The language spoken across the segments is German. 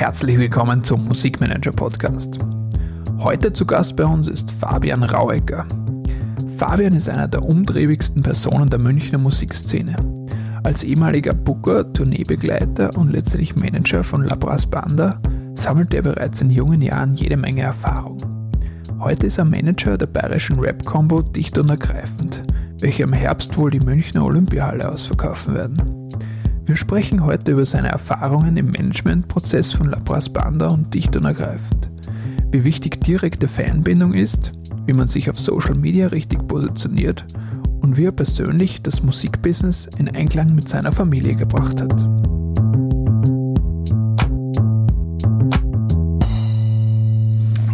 Herzlich willkommen zum Musikmanager Podcast. Heute zu Gast bei uns ist Fabian Rauecker. Fabian ist einer der umtriebigsten Personen der Münchner Musikszene. Als ehemaliger Booker, Tourneebegleiter und letztlich Manager von Labras Banda sammelte er bereits in jungen Jahren jede Menge Erfahrung. Heute ist er Manager der bayerischen Rap-Combo Dicht und Ergreifend, welche im Herbst wohl die Münchner Olympiahalle ausverkaufen werden. Wir sprechen heute über seine Erfahrungen im Managementprozess von Labras Banda und Dicht und Ergreifend. Wie wichtig direkte Fanbindung ist, wie man sich auf Social Media richtig positioniert und wie er persönlich das Musikbusiness in Einklang mit seiner Familie gebracht hat.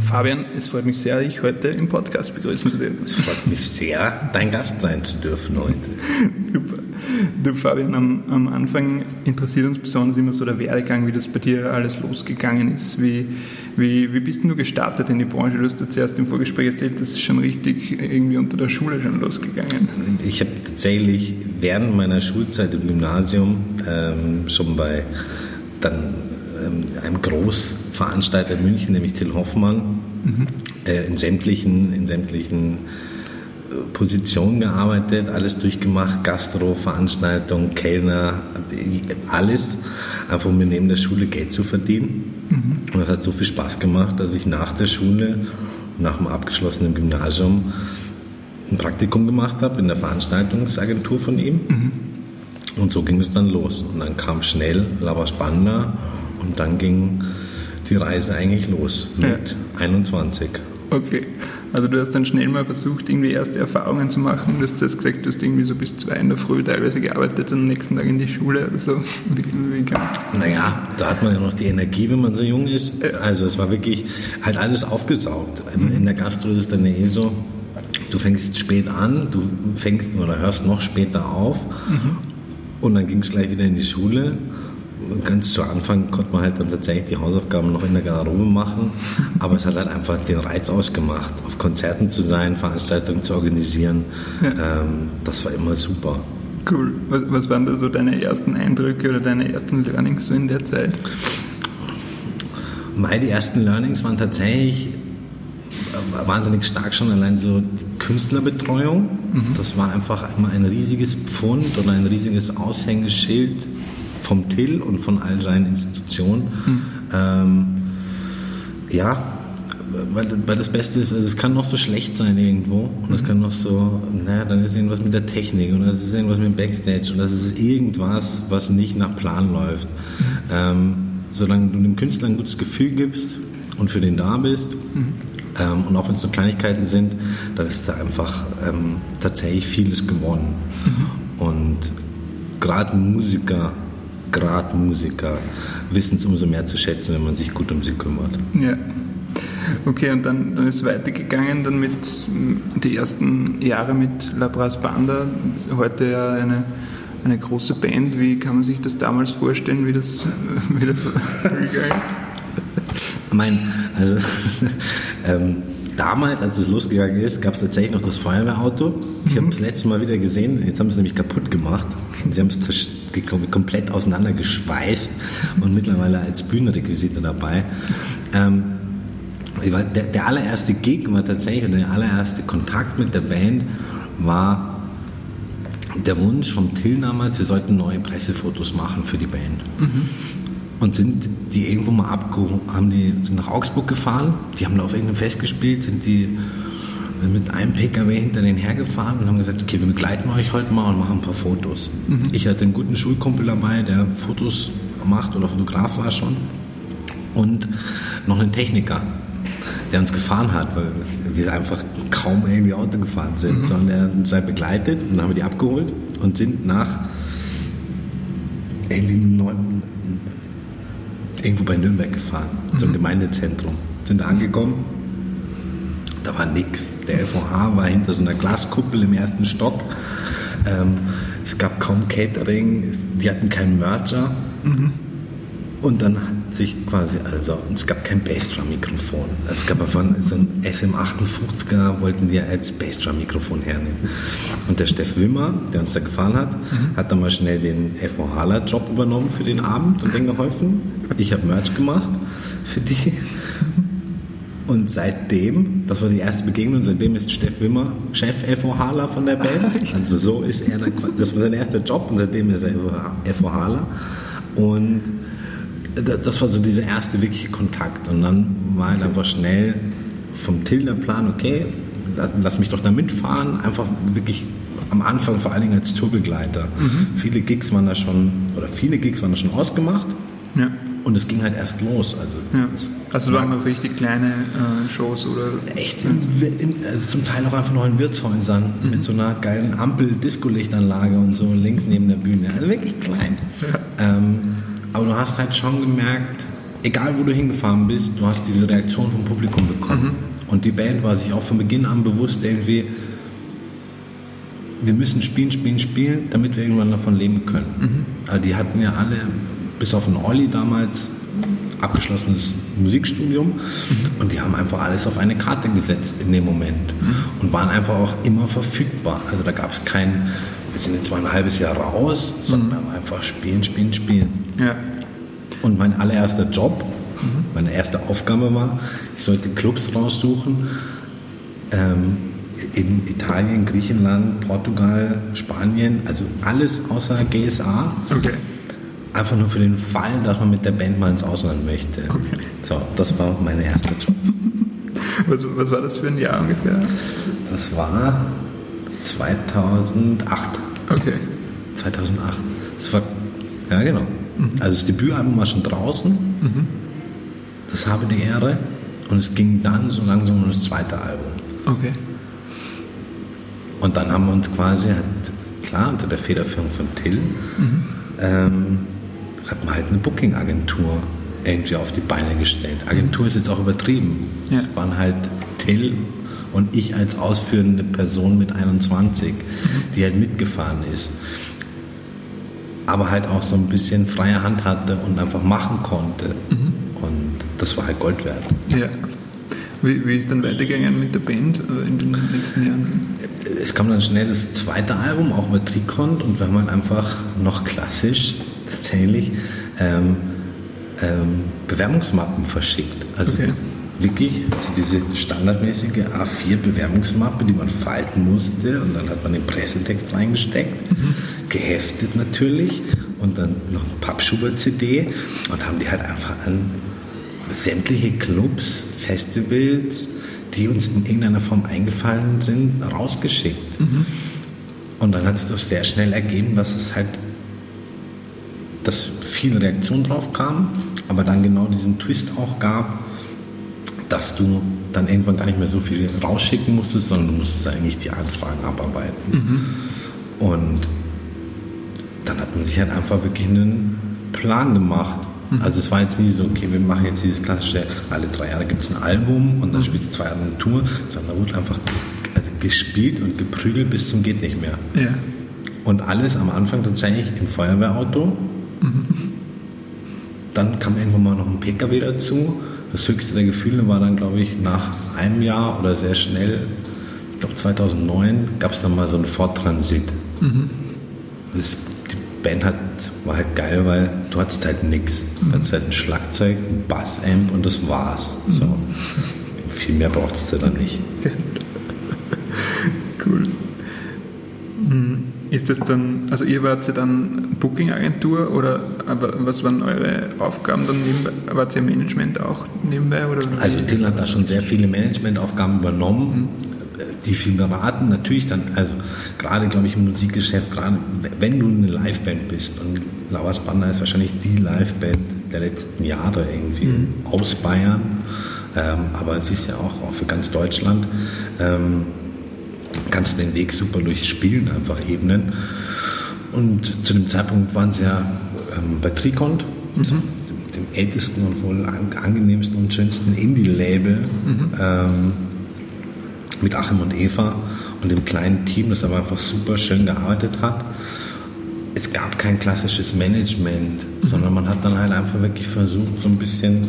Fabian, es freut mich sehr, dich heute im Podcast begrüßen zu dürfen. Es freut mich sehr, dein Gast sein zu dürfen heute. Super. Du Fabian, am, am, Anfang interessiert uns besonders immer so der Werdegang, wie das bei dir alles losgegangen ist. Wie, wie, wie bist du gestartet in die Branche? Du hast ja zuerst im Vorgespräch erzählt, das ist schon richtig irgendwie unter der Schule schon losgegangen. Ich habe tatsächlich während meiner Schulzeit im Gymnasium ähm, schon bei dann einem Großveranstalter in München, nämlich Till Hoffmann, mhm. äh, in sämtlichen, in sämtlichen Position gearbeitet, alles durchgemacht, Gastro, Veranstaltung, Kellner, alles, einfach um mir neben der Schule Geld zu verdienen. Mhm. Und das hat so viel Spaß gemacht, dass ich nach der Schule, nach dem abgeschlossenen Gymnasium, ein Praktikum gemacht habe in der Veranstaltungsagentur von ihm. Mhm. Und so ging es dann los. Und dann kam schnell Lava Spanda und dann ging die Reise eigentlich los mit ja. 21. Okay. Also du hast dann schnell mal versucht, irgendwie erste Erfahrungen zu machen. Du hast jetzt gesagt, du hast irgendwie so bis zwei in der Früh teilweise gearbeitet und am nächsten Tag in die Schule oder so. Wie, wie naja, da hat man ja noch die Energie, wenn man so jung ist. Also es war wirklich halt alles aufgesaugt. In, in der Gastro ist es dann eh so, du fängst spät an, du fängst oder hörst noch später auf mhm. und dann ging es gleich wieder in die Schule ganz zu Anfang konnte man halt dann tatsächlich die Hausaufgaben noch in der Garderobe machen, aber es hat halt einfach den Reiz ausgemacht, auf Konzerten zu sein, Veranstaltungen zu organisieren. Ja. Ähm, das war immer super. Cool. Was, was, waren da so deine ersten Eindrücke oder deine ersten Learnings so in der Zeit? Meine ersten Learnings waren tatsächlich äh, wahnsinnig stark schon allein so die Künstlerbetreuung. Mhm. Das war einfach immer ein riesiges Pfund oder ein riesiges Aushängeschild vom Till und von all seinen Institutionen. Mhm. Ähm, ja, weil, weil das Beste ist, also es kann noch so schlecht sein irgendwo und es kann noch so, naja, dann ist irgendwas mit der Technik oder es ist irgendwas mit dem Backstage oder es ist irgendwas, was nicht nach Plan läuft. Mhm. Ähm, solange du dem Künstler ein gutes Gefühl gibst und für den da bist, mhm. ähm, und auch wenn es so Kleinigkeiten sind, dann ist da einfach ähm, tatsächlich vieles gewonnen. Mhm. Und gerade Musiker gerade Musiker wissen es umso mehr zu schätzen, wenn man sich gut um sie kümmert. Ja. Okay, und dann, dann ist es weitergegangen, dann mit die ersten Jahre mit La Brass Banda, heute ja eine, eine große Band. Wie kann man sich das damals vorstellen, wie das, wie das gegangen ist? Mein, also, ähm, damals, als es losgegangen ist, gab es tatsächlich noch das Feuerwehrauto. Ich mhm. habe das letzte Mal wieder gesehen, jetzt haben sie es nämlich kaputt gemacht. Sie haben es komplett auseinandergeschweißt und mittlerweile als Bühnenrequisite dabei. Ähm, der, der, allererste Gig war tatsächlich, der allererste Kontakt mit der Band war der Wunsch vom Till damals, wir sollten neue Pressefotos machen für die Band. Mhm. Und sind die irgendwo mal abgehoben, haben die sind nach Augsburg gefahren, die haben da auf irgendeinem Fest gespielt, sind die mit einem PKW hinter denen hergefahren und haben gesagt, okay, wir begleiten euch heute mal und machen ein paar Fotos. Mhm. Ich hatte einen guten Schulkumpel dabei, der Fotos macht oder Fotograf war schon und noch einen Techniker, der uns gefahren hat, weil wir einfach kaum irgendwie Auto gefahren sind, mhm. sondern der uns halt begleitet und dann haben wir die abgeholt und sind nach irgendwie irgendwo bei Nürnberg gefahren, mhm. zum Gemeindezentrum. Sind da angekommen da war nichts. Der FOH war hinter so einer Glaskuppel im ersten Stock. Ähm, es gab kaum Catering, die hatten keinen Merger. Mhm. Und dann sich quasi, also es gab kein Bassdrum-Mikrofon. Es gab einfach so ein SM58er, wollten die als Bassdrum-Mikrofon hernehmen. Und der Steff Wimmer, der uns da gefahren hat, mhm. hat dann mal schnell den FO Hala-Job übernommen für den Abend und den geholfen. Ich habe Merch gemacht für die. Und seitdem, das war die erste Begegnung, seitdem ist Steff Wimmer Chef FO Hala von der Band. Also so ist er dann, das war sein erster Job und seitdem ist er FO Hala. Und das war so dieser erste wirkliche Kontakt. Und dann war halt einfach schnell vom Till der Plan, okay, lass mich doch da mitfahren, einfach wirklich am Anfang vor allen Dingen als Tourbegleiter. Mhm. Viele Gigs waren da schon, oder viele Gigs waren da schon ausgemacht. Ja. Und es ging halt erst los. Also, ja. also waren noch richtig kleine äh, Shows oder? Echt, in, in, also zum Teil auch einfach noch in Wirtshäusern mhm. mit so einer geilen Ampel-Disco-Lichtanlage und so links neben der Bühne. Also wirklich klein. Ja. Ähm, aber du hast halt schon gemerkt, egal wo du hingefahren bist, du hast diese Reaktion vom Publikum bekommen. Mhm. Und die Band war sich auch von Beginn an bewusst irgendwie, wir müssen spielen, spielen, spielen, damit wir irgendwann davon leben können. Mhm. Also die hatten ja alle, bis auf den Olli damals, abgeschlossenes Musikstudium mhm. und die haben einfach alles auf eine Karte gesetzt in dem Moment mhm. und waren einfach auch immer verfügbar. Also da gab es kein, wir sind jetzt mal ein halbes Jahr raus, sondern mhm. einfach spielen, spielen, spielen. Ja. Und mein allererster Job, mhm. meine erste Aufgabe war, ich sollte Clubs raussuchen ähm, in Italien, Griechenland, Portugal, Spanien, also alles außer GSA. Okay. Einfach nur für den Fall, dass man mit der Band mal ins Ausland möchte. Okay. So, das war mein erster Job. Was, was war das für ein Jahr ungefähr? Das war 2008. Okay. 2008. Das war, ja genau. Mhm. Also das Debütalbum war schon draußen. Mhm. Das habe die Ehre. Und es ging dann so langsam um das zweite Album. Okay. Und dann haben wir uns quasi, halt, klar, unter der Federführung von Till, mhm. ähm, hat man halt eine Booking-Agentur irgendwie auf die Beine gestellt. Agentur ist jetzt auch übertrieben. Es ja. waren halt Till und ich als ausführende Person mit 21, mhm. die halt mitgefahren ist aber halt auch so ein bisschen freie Hand hatte und einfach machen konnte. Mhm. Und das war halt Gold wert. Ja. Wie, wie ist dann weitergegangen mit der Band äh, in den nächsten Jahren? Es kam dann schnell das zweite Album, auch über Tricont, und wir haben halt einfach noch klassisch tatsächlich ähm, ähm, Bewerbungsmappen verschickt. Also okay. Wirklich diese standardmäßige A4-Bewerbungsmappe, die man falten musste, und dann hat man den Pressetext reingesteckt. Mhm geheftet natürlich und dann noch eine Pappschuber-CD und haben die halt einfach an sämtliche Clubs, Festivals, die uns in irgendeiner Form eingefallen sind, rausgeschickt. Mhm. Und dann hat sich das sehr schnell ergeben, dass es halt, dass viel Reaktion drauf kam, aber dann genau diesen Twist auch gab, dass du dann irgendwann gar nicht mehr so viel rausschicken musstest, sondern du musstest eigentlich die Anfragen abarbeiten. Mhm. Und dann hat man sich halt einfach wirklich einen Plan gemacht. Mhm. Also es war jetzt nie so, okay, wir machen jetzt dieses klassische, alle drei Jahre gibt es ein Album und dann mhm. spielt es zwei Jahre eine Tour, sondern da wurde einfach also gespielt und geprügelt bis zum geht nicht mehr. Ja. Und alles am Anfang tatsächlich im Feuerwehrauto. Mhm. Dann kam irgendwann mal noch ein PKW dazu. Das höchste der Gefühle war dann, glaube ich, nach einem Jahr oder sehr schnell, ich glaube 2009, gab es dann mal so ein Ford Transit. Mhm. Das Band hat, war halt geil, weil du hattest halt nichts. Du hattest halt ein Schlagzeug, ein Bassamp und das war's. So. Mhm. Viel mehr brauchst du dann nicht. cool. Mhm. Ist das dann, also ihr wart ja dann Booking-Agentur oder was waren eure Aufgaben dann nebenbei? Wart ihr Management auch nebenbei? Oder also Till hat da schon sehr viele Managementaufgaben übernommen. Mhm die viel beraten. Natürlich dann, also gerade glaube ich im Musikgeschäft, gerade wenn du eine Liveband bist und Lauers Banda ist wahrscheinlich die Liveband der letzten Jahre irgendwie mhm. aus Bayern, ähm, aber es ist ja auch, auch für ganz Deutschland, ähm, kannst du den Weg super durchs Spielen einfach ebnen. Und zu dem Zeitpunkt waren sie ja ähm, bei Tricont, mhm. dem ältesten und wohl angenehmsten und schönsten Indie-Label. Mhm. Ähm, mit Achim und Eva und dem kleinen Team, das aber einfach super schön gearbeitet hat. es gab kein klassisches Management, mhm. sondern man hat dann halt einfach wirklich versucht, so ein bisschen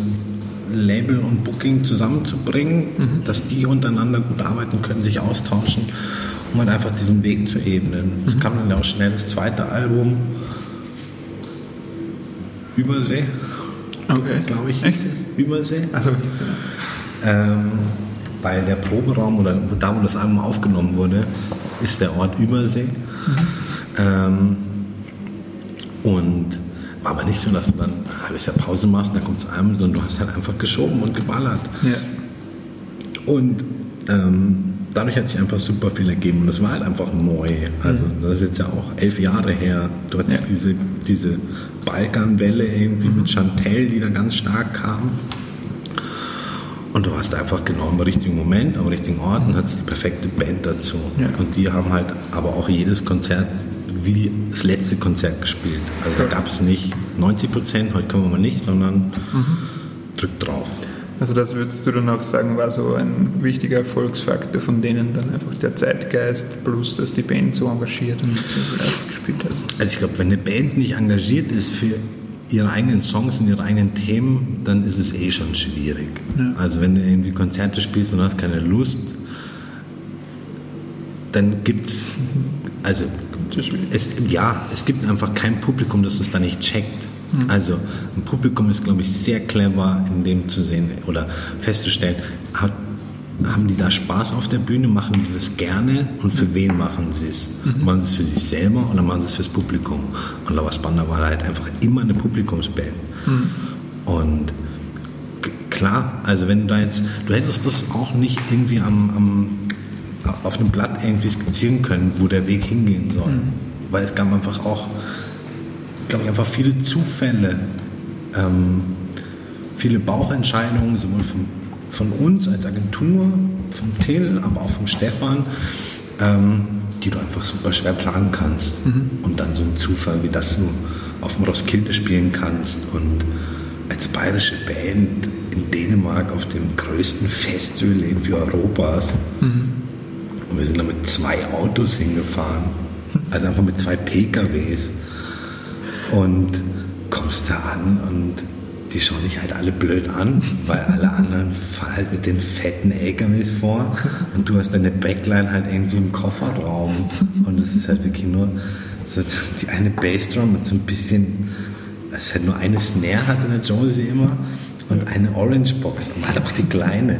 Label und Booking zusammenzubringen, mhm. dass die untereinander gut arbeiten können, sich austauschen, um halt einfach diesen Weg zu ebnen. Es mhm. kam dann ja auch schnell das zweite Album, Übersee. Okay. Glaube ich. Echt? Übersee. Achso, ähm, weil der Proberaum oder da, wo das Album aufgenommen wurde, ist der Ort Übersee. Mhm. Ähm, und war aber nicht so, dass du dann ein halbes Jahr Pause machst, dann kommt das Album, sondern du hast halt einfach geschoben und geballert. Ja. Und ähm, dadurch hat sich einfach super viel ergeben und das war halt einfach neu. Also mhm. das ist jetzt ja auch elf Jahre her. Du hattest ja. diese, diese Balkanwelle irgendwie mit Chantel, die da ganz stark kam. Und du warst einfach genau im richtigen Moment, am richtigen Ort und hattest die perfekte Band dazu. Ja. Und die haben halt aber auch jedes Konzert wie das letzte Konzert gespielt. Also da gab es nicht 90 Prozent, heute können wir mal nicht, sondern mhm. drück drauf. Also das würdest du dann auch sagen, war so ein wichtiger Erfolgsfaktor von denen dann einfach der Zeitgeist plus, dass die Band so engagiert und so live gespielt hat. Also ich glaube, wenn eine Band nicht engagiert ist für ihre eigenen Songs und ihre eigenen Themen, dann ist es eh schon schwierig. Ja. Also wenn du irgendwie Konzerte spielst und hast keine Lust, dann gibt es, also es, ja, es gibt einfach kein Publikum, das es da nicht checkt. Mhm. Also ein Publikum ist, glaube ich, sehr clever in dem zu sehen oder festzustellen, hat, haben die da Spaß auf der Bühne, machen die das gerne und für wen machen sie es? Mhm. Machen sie es für sich selber oder machen sie es fürs Publikum? Und Lovers Banda war halt einfach immer eine Publikumsband. Mhm. Und klar, also wenn du da jetzt, du hättest das auch nicht irgendwie am, am auf einem Blatt irgendwie skizzieren können, wo der Weg hingehen soll. Mhm. Weil es gab einfach auch glaube ich, einfach viele Zufälle, ähm, viele Bauchentscheidungen, sowohl von, von uns als Agentur, vom Till, aber auch vom Stefan, ähm, die du einfach super schwer planen kannst. Mhm. Und dann so ein Zufall, wie das du auf dem Roskilde spielen kannst und als bayerische Band in Dänemark auf dem größten Festival irgendwie Europas. Mhm. Und wir sind da mit zwei Autos hingefahren. Also einfach mit zwei PKWs. Und kommst da an und die schauen dich halt alle blöd an, weil alle anderen fahren halt mit den fetten LKWs vor und du hast deine Backline halt irgendwie im Kofferraum und das ist halt wirklich nur so die eine Bassdrum mit so ein bisschen, es halt nur eine Snare hat in der Josie immer und eine Orange Box, aber halt auch die kleine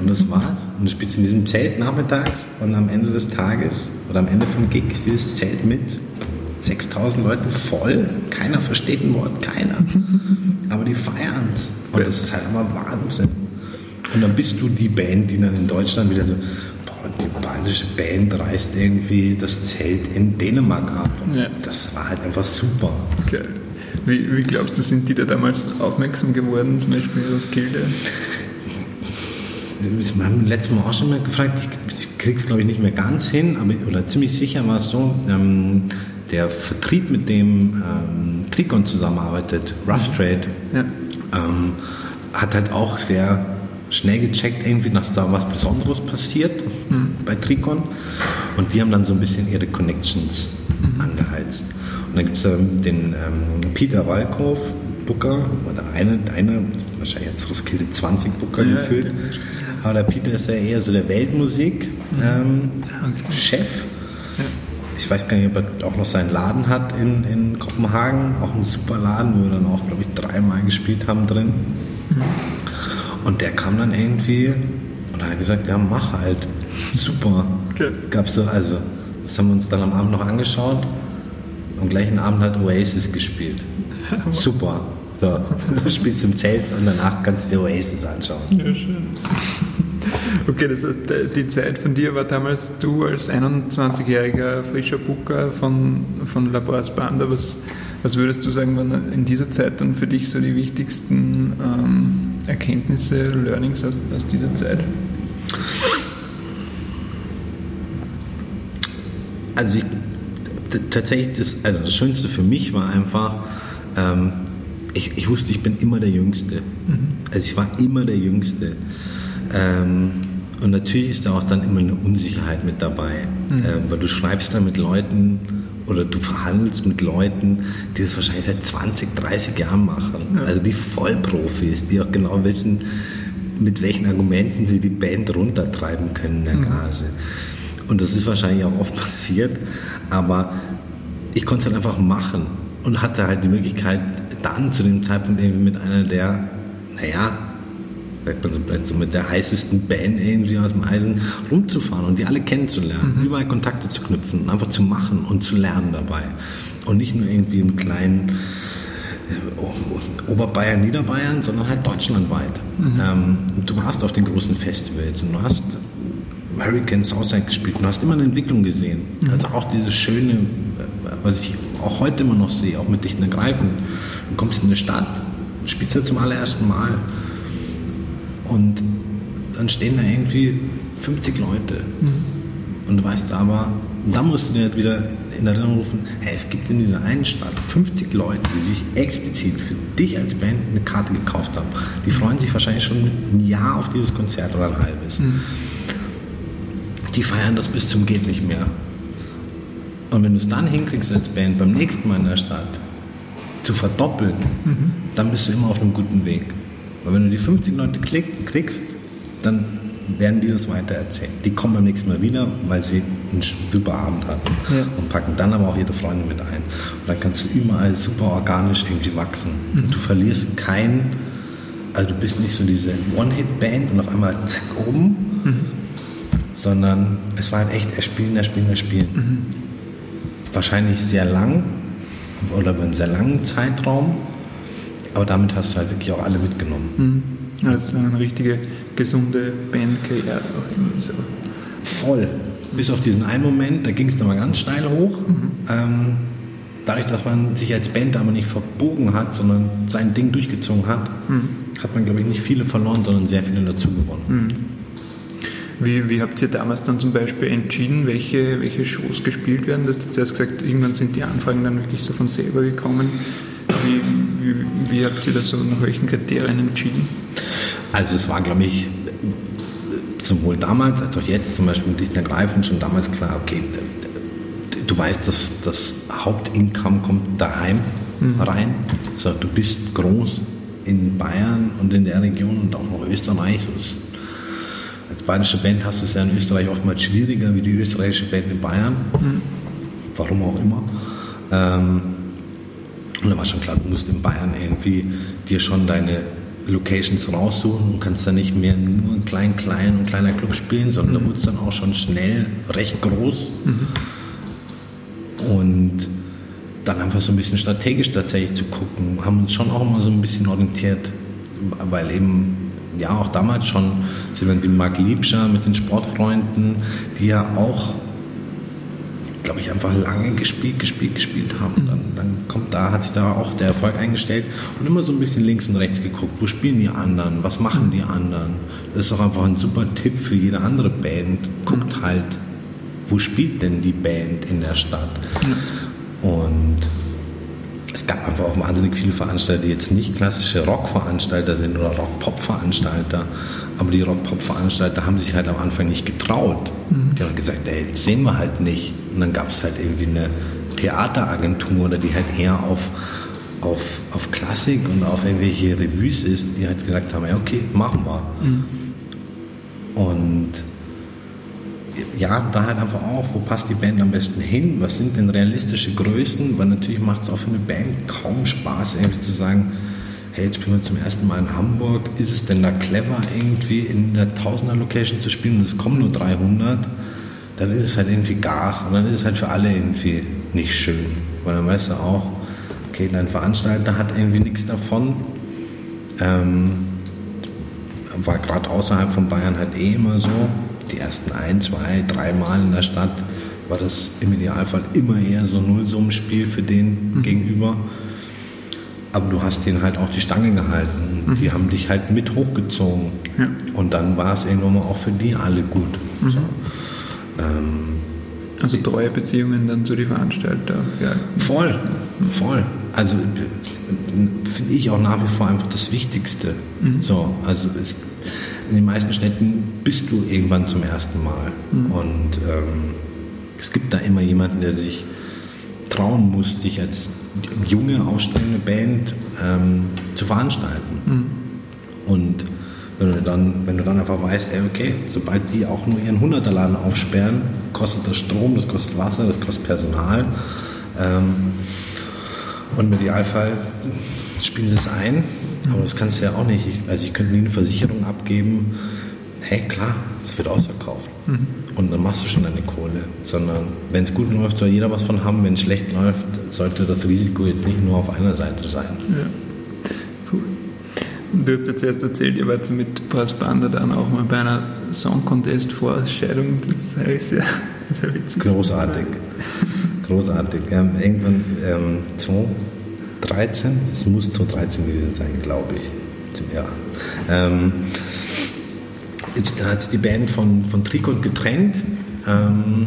und das war's und du spielst in diesem Zelt nachmittags und am Ende des Tages oder am Ende vom Gig ist dieses Zelt mit 6000 Leuten voll, keiner versteht ein Wort, keiner. Aber die feiern es. Und das ist halt immer Wahnsinn. Und dann bist du die Band, die dann in Deutschland wieder so, boah, die bayerische Band reißt irgendwie das Zelt in Dänemark ab. Ja. Das war halt einfach super. Okay. Wie, wie, glaubst du, sind die da damals aufmerksam geworden, zum Beispiel aus Gilde? Wir haben letztes Mal auch schon mal gefragt, ich krieg's glaube ich nicht mehr ganz hin, aber oder ziemlich sicher war es so, ähm, der Vertrieb, mit dem ähm, Tricon zusammenarbeitet, Rough Trade, ja. ähm, hat halt auch sehr schnell gecheckt, irgendwie, dass da was Besonderes passiert mhm. bei Tricon. Und die haben dann so ein bisschen ihre Connections mhm. angeheizt. Und dann gibt es den ähm, Peter Walkow, Booker, oder eine, eine wahrscheinlich jetzt Roskilde 20 Booker ja, gefüllt. Aber der Peter ist ja eher so der Weltmusik-Chef. Mhm. Ähm, okay ich weiß gar nicht, ob er auch noch seinen Laden hat in, in Kopenhagen, auch ein super Laden, wo wir dann auch, glaube ich, dreimal gespielt haben drin. Mhm. Und der kam dann irgendwie und hat gesagt, ja, mach halt. Super. Okay. Gab's so, also, das haben wir uns dann am Abend noch angeschaut. Am gleichen Abend hat Oasis gespielt. Super. So, du spielst im Zelt und danach kannst du dir Oasis anschauen. Ja, schön. Okay, das heißt, die Zeit von dir war damals du als 21-jähriger frischer Booker von, von Labors Banda. Was, was würdest du sagen, waren in dieser Zeit dann für dich so die wichtigsten ähm, Erkenntnisse, Learnings aus, aus dieser Zeit? Also ich, tatsächlich, das, also das Schönste für mich war einfach, ähm, ich, ich, wusste, ich bin immer der Jüngste. Mhm. Also ich war immer der Jüngste. Ähm, und natürlich ist da auch dann immer eine Unsicherheit mit dabei, mhm. ähm, weil du schreibst da mit Leuten oder du verhandelst mit Leuten, die das wahrscheinlich seit 20, 30 Jahren machen. Also die Vollprofis, die auch genau wissen, mit welchen Argumenten sie die Band runtertreiben können in der Gase. Und das ist wahrscheinlich auch oft passiert, aber ich konnte es halt einfach machen und hatte halt die Möglichkeit, dann zu dem Zeitpunkt irgendwie mit einer der, naja, sagt man so, so mit der heißesten Band irgendwie aus dem Eisen rumzufahren und die alle kennenzulernen, mhm. überall Kontakte zu knüpfen und einfach zu machen und zu lernen dabei. Und nicht nur irgendwie im kleinen äh, Oberbayern, Niederbayern, sondern halt deutschlandweit. Mhm. Ähm, du warst auf den großen Festivals und du hast American Southside gespielt und du hast immer eine Entwicklung gesehen. Mhm. Also auch dieses schöne, was ich auch heute immer noch sehe, auch mit dichten Ergreifen. Du kommst in eine Stadt, spielst ja zum allerersten Mal und dann stehen da irgendwie 50 Leute. Mhm. Und du weißt aber, da musst du dir halt wieder in Erinnerung rufen, hey, es gibt in dieser einen Stadt 50 Leute, die sich explizit für dich als Band eine Karte gekauft haben. Die freuen sich wahrscheinlich schon ein Jahr auf dieses Konzert oder ein halbes. Mhm. Die feiern das bis zum geht nicht mehr. Und wenn du es dann hinkriegst als Band beim nächsten Mal in der Stadt zu verdoppeln, mhm. dann bist du immer auf einem guten Weg. Weil wenn du die 50 Leute kriegst, dann werden die das weiter erzählen. Die kommen beim nächsten Mal wieder, weil sie einen super Abend hatten ja. und packen dann aber auch ihre Freunde mit ein. Und dann kannst du überall super organisch irgendwie wachsen. Mhm. Und du verlierst keinen, also du bist nicht so diese One-Hit-Band und auf einmal zack oben, mhm. Sondern es war halt echt erspielen, erspielen, erspielen. Mhm. Wahrscheinlich sehr lang oder über einen sehr langen Zeitraum aber damit hast du halt wirklich auch alle mitgenommen. Mhm. Also eine richtige gesunde Bandkarriere auch irgendwie so. Voll. Bis auf diesen einen Moment, da ging es nochmal ganz steil hoch. Mhm. Ähm, dadurch, dass man sich als Band aber nicht verbogen hat, sondern sein Ding durchgezogen hat, mhm. hat man, glaube ich, nicht viele verloren, sondern sehr viele dazu gewonnen. Wie, wie, habt ihr damals dann zum Beispiel entschieden, welche, welche Shows gespielt werden? Du hast zuerst gesagt, irgendwann sind die Anfragen dann wirklich so von selber gekommen. Wie, wie, wie habt ihr das so, nach welchen Kriterien entschieden? Also es war, glaube ich, sowohl damals als auch jetzt zum Beispiel dicht ergreifend schon damals klar, okay, du weißt, dass das Hauptincome kommt daheim mhm. rein. So, du bist groß in Bayern und in der Region und auch noch Österreich. So ist, als bayerische Band hast du es ja in Österreich oftmals schwieriger wie die österreichische Band in Bayern. Mhm. Warum auch immer. Ähm, und da war schon klar, du musst in Bayern irgendwie dir schon deine Locations raussuchen und kannst dann nicht mehr nur ein klein, klein und kleiner Club spielen, sondern mhm. da wurde es dann auch schon schnell recht groß. Mhm. Und dann einfach so ein bisschen strategisch tatsächlich zu gucken, haben uns schon auch immer so ein bisschen orientiert, weil eben ja auch damals schon jemand wie Marc Liebscher mit den Sportfreunden, die ja auch glaube ich, einfach lange gespielt, gespielt, gespielt haben. Dann, dann kommt da, hat sich da auch der Erfolg eingestellt und immer so ein bisschen links und rechts geguckt, wo spielen die anderen, was machen die anderen. Das ist doch einfach ein super Tipp für jede andere Band. Guckt halt, wo spielt denn die Band in der Stadt? Und es gab einfach auch wahnsinnig viele Veranstalter, die jetzt nicht klassische Rockveranstalter sind oder Rock-Pop-Veranstalter, aber die Rock-Pop-Veranstalter haben sich halt am Anfang nicht getraut. Mhm. Die haben gesagt, ey, jetzt sehen wir halt nicht. Und dann gab es halt irgendwie eine Theateragentur oder die halt eher auf, auf, auf Klassik und auf irgendwelche Revues ist, die halt gesagt haben, ja okay, machen wir. Mhm. Und ja, da halt einfach auch, wo passt die Band am besten hin, was sind denn realistische Größen, weil natürlich macht es auch für eine Band kaum Spaß, irgendwie zu sagen, hey, jetzt spielen wir zum ersten Mal in Hamburg, ist es denn da clever, irgendwie in der Tausender-Location zu spielen und es kommen nur 300, dann ist es halt irgendwie gar und dann ist es halt für alle irgendwie nicht schön, weil dann weißt du auch, okay, dein Veranstalter hat irgendwie nichts davon, ähm, war gerade außerhalb von Bayern halt eh immer so, die ersten ein, zwei, drei Mal in der Stadt war das im Idealfall immer eher so ein Nullsummenspiel für den mhm. gegenüber. Aber du hast denen halt auch die Stange gehalten. Mhm. Die haben dich halt mit hochgezogen. Ja. Und dann war es irgendwann mal auch für die alle gut. Mhm. So. Ähm, also treue Beziehungen dann zu den Veranstaltern. Ja. Voll, voll. Also finde ich auch nach wie vor einfach das Wichtigste. Mhm. So, also es, in den meisten Städten bist du irgendwann zum ersten Mal. Mhm. Und ähm, es gibt da immer jemanden, der sich trauen musst, dich als junge, ausstellende Band ähm, zu veranstalten. Mhm. Und wenn du, dann, wenn du dann einfach weißt, ey, okay, sobald die auch nur ihren Hunderterladen aufsperren, kostet das Strom, das kostet Wasser, das kostet Personal. Ähm, und im Idealfall spielen sie es ein, aber das kannst du ja auch nicht. Ich, also ich könnte nie eine Versicherung abgeben, hey klar, es wird ausverkauft. Mhm. Und dann machst du schon deine Kohle. Sondern wenn es gut läuft, soll jeder was von haben. Wenn es schlecht läuft, sollte das Risiko jetzt nicht nur auf einer Seite sein. Ja. Cool. Du hast jetzt erst erzählt, ihr wart mit Pass Banda dann auch mal bei einer Song Contest Vorstellung. Das ist sehr, sehr witzig. Großartig. Großartig. Ähm, irgendwann ähm, 2013, das muss 2013 gewesen sein, glaube ich. Ja. Ähm, da hat sich die Band von, von Trikot getrennt. Ähm,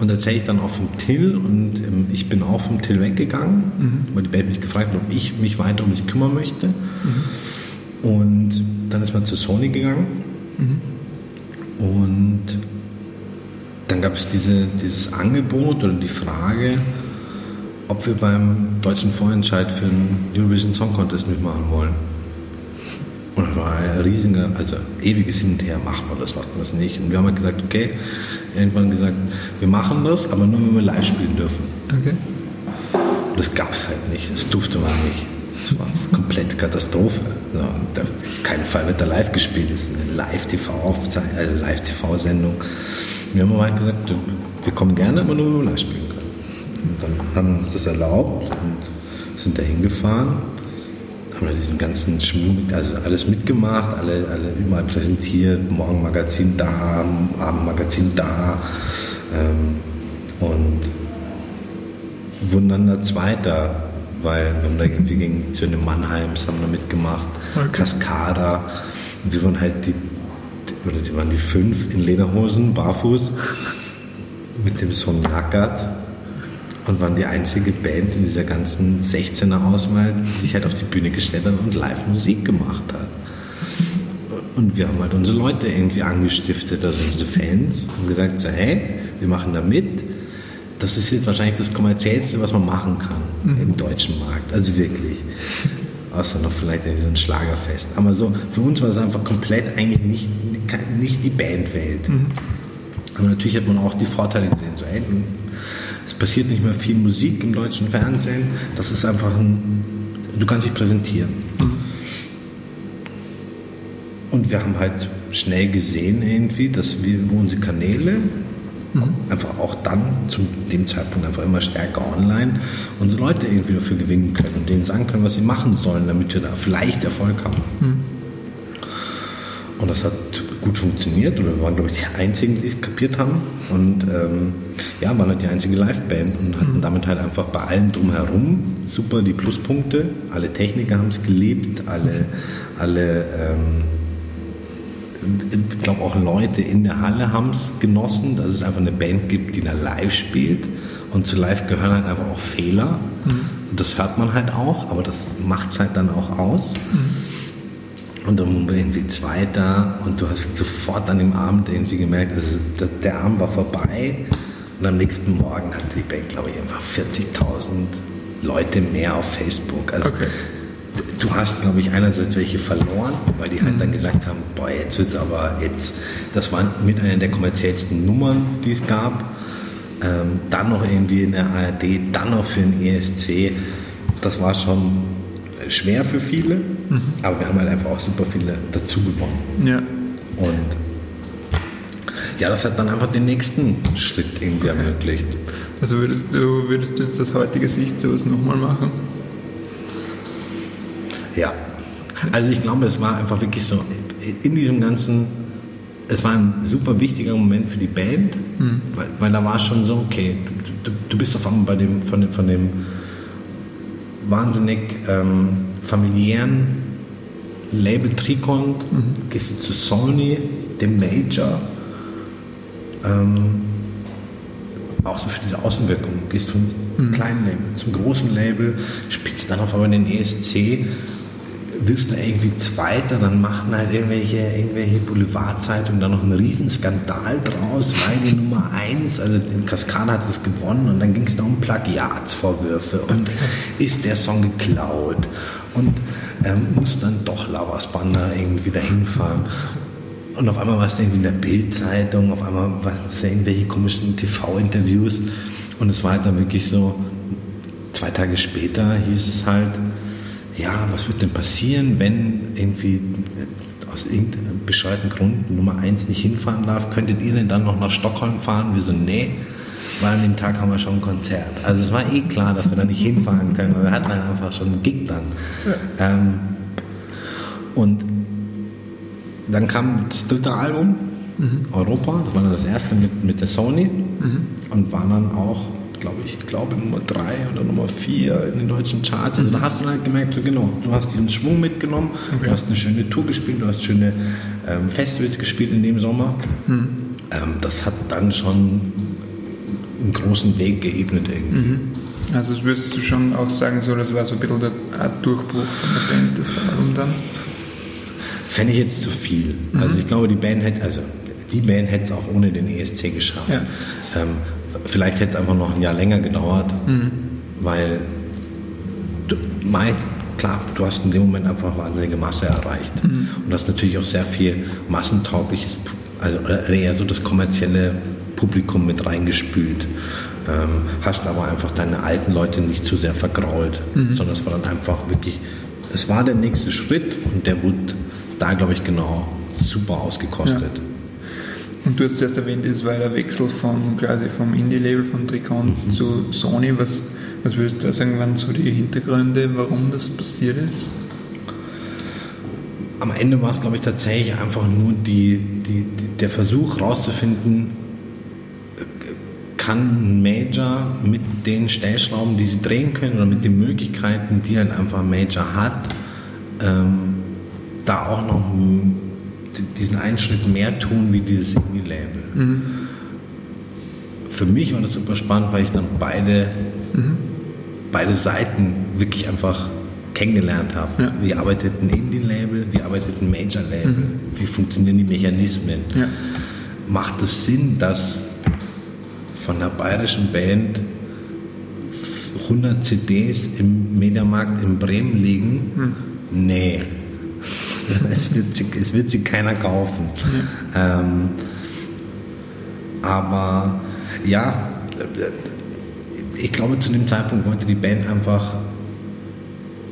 und erzähle ich dann auch vom Till und ähm, ich bin auch vom Till weggegangen, mhm. weil die Band mich gefragt hat, ob ich mich weiter um sie kümmern möchte. Mhm. Und dann ist man zu Sony gegangen mhm. und dann gab es diese, dieses Angebot oder die Frage, ob wir beim deutschen Vorentscheid für den Eurovision Song Contest mitmachen wollen. Und das war ein riesiger, also ewiges Hin und Her, macht man das, macht man das nicht. Und wir haben halt gesagt, okay, irgendwann gesagt, wir machen das, aber nur wenn wir live spielen dürfen. Okay. Und das gab es halt nicht, das durfte man nicht. Das war eine komplette Katastrophe. Ja, auf keinen Fall wird da live gespielt, das ist eine Live-TV-Sendung. Äh, Live wir haben aber halt gesagt, wir kommen gerne, aber nur wenn wir live spielen dann haben wir uns das erlaubt und sind da hingefahren haben wir diesen ganzen Schmuck, also alles mitgemacht, alle, alle überall präsentiert, Morgenmagazin da, Abendmagazin da ähm, und wurden dann da Zweiter, weil wir haben da irgendwie gegen zu den Mannheims haben da mitgemacht, okay. Cascada, wir waren halt die, oder die waren die fünf in Lederhosen, barfuß, mit dem Son Nackert und waren die einzige Band in dieser ganzen 16er Auswahl, die sich halt auf die Bühne gestellt hat und live Musik gemacht hat. Und wir haben halt unsere Leute irgendwie angestiftet, also unsere Fans, und gesagt so, hey, wir machen da mit. Das ist jetzt wahrscheinlich das kommerziellste, was man machen kann mhm. im deutschen Markt. Also wirklich. Außer noch vielleicht so ein Schlagerfest. Aber so, für uns war es einfach komplett eigentlich nicht, nicht die Bandwelt. Mhm. Aber natürlich hat man auch die Vorteile gesehen. So, hey, es passiert nicht mehr viel Musik im deutschen Fernsehen. Das ist einfach ein, du kannst dich präsentieren. Mhm. Und wir haben halt schnell gesehen irgendwie, dass wir über unsere Kanäle mhm. einfach auch dann zu dem Zeitpunkt einfach immer stärker online unsere Leute irgendwie dafür gewinnen können und denen sagen können, was sie machen sollen, damit wir da vielleicht Erfolg haben. Mhm. Und das hat gut funktioniert oder wir waren, glaube ich, die Einzigen, die es kapiert haben. Und ähm, ja, waren halt die einzige Liveband und hatten mhm. damit halt einfach bei allem drumherum super die Pluspunkte. Alle Techniker haben es geliebt, alle, alle ähm, ich glaube auch Leute in der Halle haben es genossen, dass es einfach eine Band gibt, die da live spielt. Und zu live gehören halt einfach auch Fehler. Mhm. Das hört man halt auch, aber das macht es halt dann auch aus. Mhm. Und dann waren wir irgendwie Zweiter und du hast sofort an dem Abend irgendwie gemerkt, also der Abend war vorbei und am nächsten Morgen hatte die Band, glaube ich, einfach 40.000 Leute mehr auf Facebook. Also okay. du hast, glaube ich, einerseits welche verloren, weil die halt mhm. dann gesagt haben, boah, jetzt wird es aber jetzt, das war mit einer der kommerziellsten Nummern, die es gab. Ähm, dann noch irgendwie in der ARD, dann noch für den ESC. Das war schon schwer für viele, mhm. aber wir haben halt einfach auch super viele dazu gewonnen. Ja. Und ja, das hat dann einfach den nächsten Schritt irgendwie okay. ermöglicht. Also würdest du, würdest du jetzt aus heutiger Sicht sowas nochmal machen? Ja. Also ich glaube, es war einfach wirklich so, in diesem ganzen, es war ein super wichtiger Moment für die Band, mhm. weil, weil da war schon so, okay, du, du, du bist auf einmal bei dem, von dem, von dem wahnsinnig ähm, familiären Label Tricon, mhm. gehst du zu Sony, dem Major, ähm, auch so für diese Außenwirkung, gehst vom mhm. kleinen Label zum großen Label, spielst dann auf einmal den ESC, wirst du irgendwie Zweiter, dann machen halt irgendwelche, irgendwelche Boulevardzeitungen da noch einen riesen Skandal draus, weil die Nummer eins, also in Kaskade hat es gewonnen und dann ging es da um Plagiatsvorwürfe und ist der Song geklaut und ähm, muss dann doch Lavas Banda irgendwie dahin fahren. Und auf einmal war es irgendwie in der Bildzeitung, auf einmal waren es irgendwelche komischen TV-Interviews und es war halt dann wirklich so, zwei Tage später hieß es halt, ja, was wird denn passieren, wenn irgendwie aus irgendeinem bescheuerten Grund Nummer eins nicht hinfahren darf, könntet ihr denn dann noch nach Stockholm fahren? Wir so, nee, weil an dem Tag haben wir schon ein Konzert. Also es war eh klar, dass wir da nicht hinfahren können, weil wir hatten dann einfach schon einen Gig dann. Ja. Ähm, und dann kam das dritte Album, mhm. Europa, das war dann das erste mit, mit der Sony mhm. und war dann auch glaube ich, glaube Nummer 3 oder Nummer 4 in den deutschen Charts. Also da hast du halt gemerkt, so genau, du hast diesen Schwung mitgenommen, okay. du hast eine schöne Tour gespielt, du hast schöne ähm, Festivals gespielt in dem Sommer. Mhm. Ähm, das hat dann schon einen großen Weg geebnet irgendwie. Mhm. Also würdest du schon auch sagen, so, das war so ein bisschen der Art Durchbruch von der Band, das Album dann? Fände ich jetzt zu viel. Mhm. Also ich glaube, die Band hätte, also die Band hätte es auch ohne den ESC geschafft. Ja. Ähm, Vielleicht hätte es einfach noch ein Jahr länger gedauert, mhm. weil du, mein, klar, du hast in dem Moment einfach wahnsinnige Masse erreicht mhm. und hast natürlich auch sehr viel massentaugliches, also eher so das kommerzielle Publikum mit reingespült. Ähm, hast aber einfach deine alten Leute nicht zu sehr vergrault, mhm. sondern es war dann einfach wirklich, es war der nächste Schritt und der wurde da, glaube ich, genau super ausgekostet. Ja. Und du hast zuerst erwähnt, es war der Wechsel von quasi vom Indie-Label von Tricon mhm. zu Sony. Was, was würdest du da sagen, waren so die Hintergründe, warum das passiert ist? Am Ende war es, glaube ich, tatsächlich einfach nur die, die, der Versuch herauszufinden, kann ein Major mit den Stellschrauben, die sie drehen können oder mit den Möglichkeiten, die halt einfach ein Major hat, ähm, da auch noch diesen einen Schritt mehr tun wie dieses Indie-Label. Mhm. Für mich war das super spannend, weil ich dann beide, mhm. beide Seiten wirklich einfach kennengelernt habe. Ja. Wie arbeitet ein Indie-Label, wie arbeitet ein Major-Label, mhm. wie funktionieren die Mechanismen. Ja. Macht es Sinn, dass von einer bayerischen Band 100 CDs im Mediamarkt in Bremen liegen? Mhm. Nee es, wird sie, es wird sie keiner kaufen. Ja. Ähm, aber ja, ich glaube, zu dem Zeitpunkt wollte die Band einfach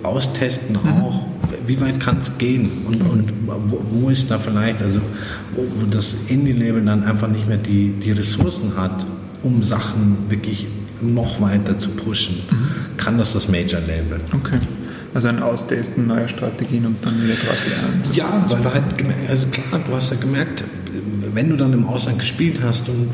austesten mhm. auch, wie weit kann es gehen und, und wo, wo, ist da vielleicht, also wo, wo das Indie-Label dann einfach nicht mehr die, die Ressourcen hat, um Sachen wirklich noch weiter zu pushen, mhm. kann das das Major-Label. Okay. Also ein Austesten neuer Strategien und dann wieder daraus lernen. So ja, weil du halt also klar, du hast ja gemerkt, wenn du dann im Ausland gespielt hast und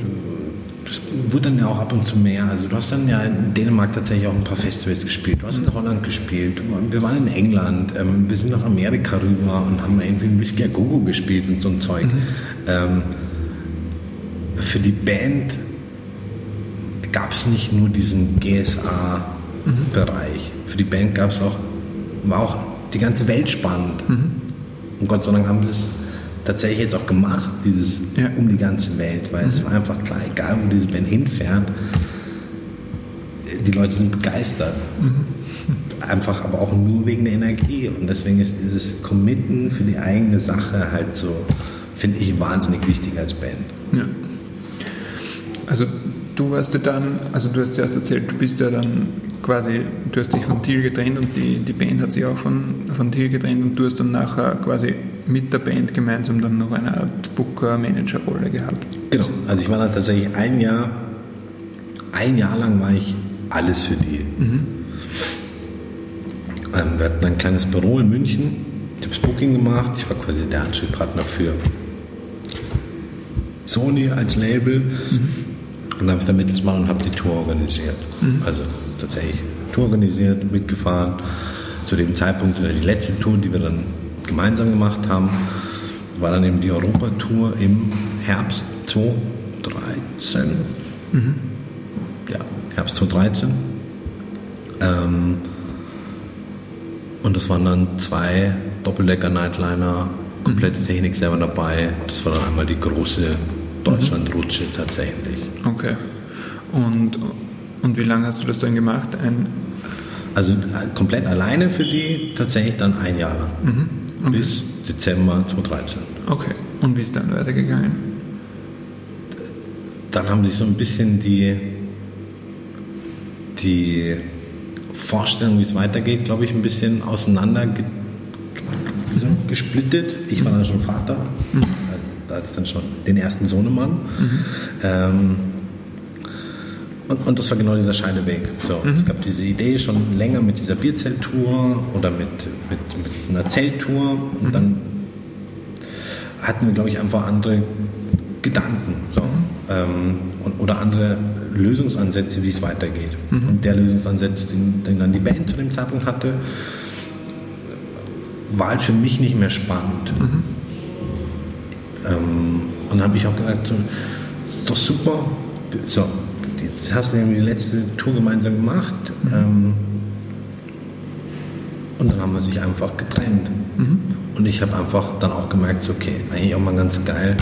das wurde dann ja auch ab und zu mehr. Also du hast dann ja in Dänemark tatsächlich auch ein paar Festivals gespielt. Du hast in Holland gespielt. Wir waren in England. Ähm, wir sind nach Amerika rüber und haben irgendwie ein Whisky a Gogo gespielt und so ein Zeug. Mhm. Ähm, für die Band gab es nicht nur diesen GSA-Bereich. Mhm. Für die Band gab es auch war auch die ganze Welt spannend. Mhm. Und Gott sei Dank haben wir das tatsächlich jetzt auch gemacht, dieses ja. um die ganze Welt, weil mhm. es war einfach klar, egal wo diese Band hinfährt, die Leute sind begeistert. Mhm. Einfach aber auch nur wegen der Energie. Und deswegen ist dieses Committen für die eigene Sache halt so, finde ich, wahnsinnig wichtig als Band. Ja. Also du warst ja dann, also du hast zuerst erzählt, du bist ja dann quasi, du hast dich von Thiel getrennt und die, die Band hat sich auch von, von Thiel getrennt und du hast dann nachher quasi mit der Band gemeinsam dann noch eine Art Booker-Manager-Rolle gehabt. Genau, also ich war dann tatsächlich ein Jahr, ein Jahr lang war ich alles für die. Mhm. Ähm, wir hatten ein kleines Büro in München, ich habe das Booking gemacht, ich war quasi der Ansprechpartner für Sony als Label. Mhm. Und dann habe ich dann mittels und habe die Tour organisiert. Mhm. Also tatsächlich Tour organisiert, mitgefahren. Zu dem Zeitpunkt, die letzte Tour, die wir dann gemeinsam gemacht haben, war dann eben die Europatour im Herbst 2013. Mhm. Ja, Herbst 2013. Ähm, und das waren dann zwei Doppeldecker Nightliner, komplette Mhm. Technik selber dabei. Das war dann einmal die große Deutschlandrutsche tatsächlich. Okay. Und, und wie lange hast du das dann gemacht? Ein, Also äh, komplett alleine für die tatsächlich dann ein Jahr lang. Mhm. Bis Dezember 2013. okay. Und wie ist dann weitergegangen? Dann haben sich so ein bisschen die, die Vorstellung, wie es weitergeht, glaube ich, ein bisschen auseinander ge gesplittet. Ich war dann schon Vater, da hatte ich dann schon den ersten Sohnemann. Ähm, und, und das war genau dieser Scheideweg. So, Es gab diese Idee schon länger mit dieser Bierzelttour oder mit, mit, mit einer Zelttour. Und dann hatten wir, glaube ich, einfach andere Gedanken so, ähm, und, oder andere Lösungsansätze, wie es weitergeht. Und der Lösungsansatz, den, den dann die Band zu dem Zeitpunkt hatte, war halt für mich nicht mehr spannend. Ähm, und dann habe ich auch gesagt, so, ist doch super, so, jetzt hast du irgendwie die letzte Tour gemeinsam gemacht. Ähm, und dann haben wir sich einfach getrennt. Und ich habe einfach dann auch gemerkt, so, okay, eigentlich auch mal ganz geil,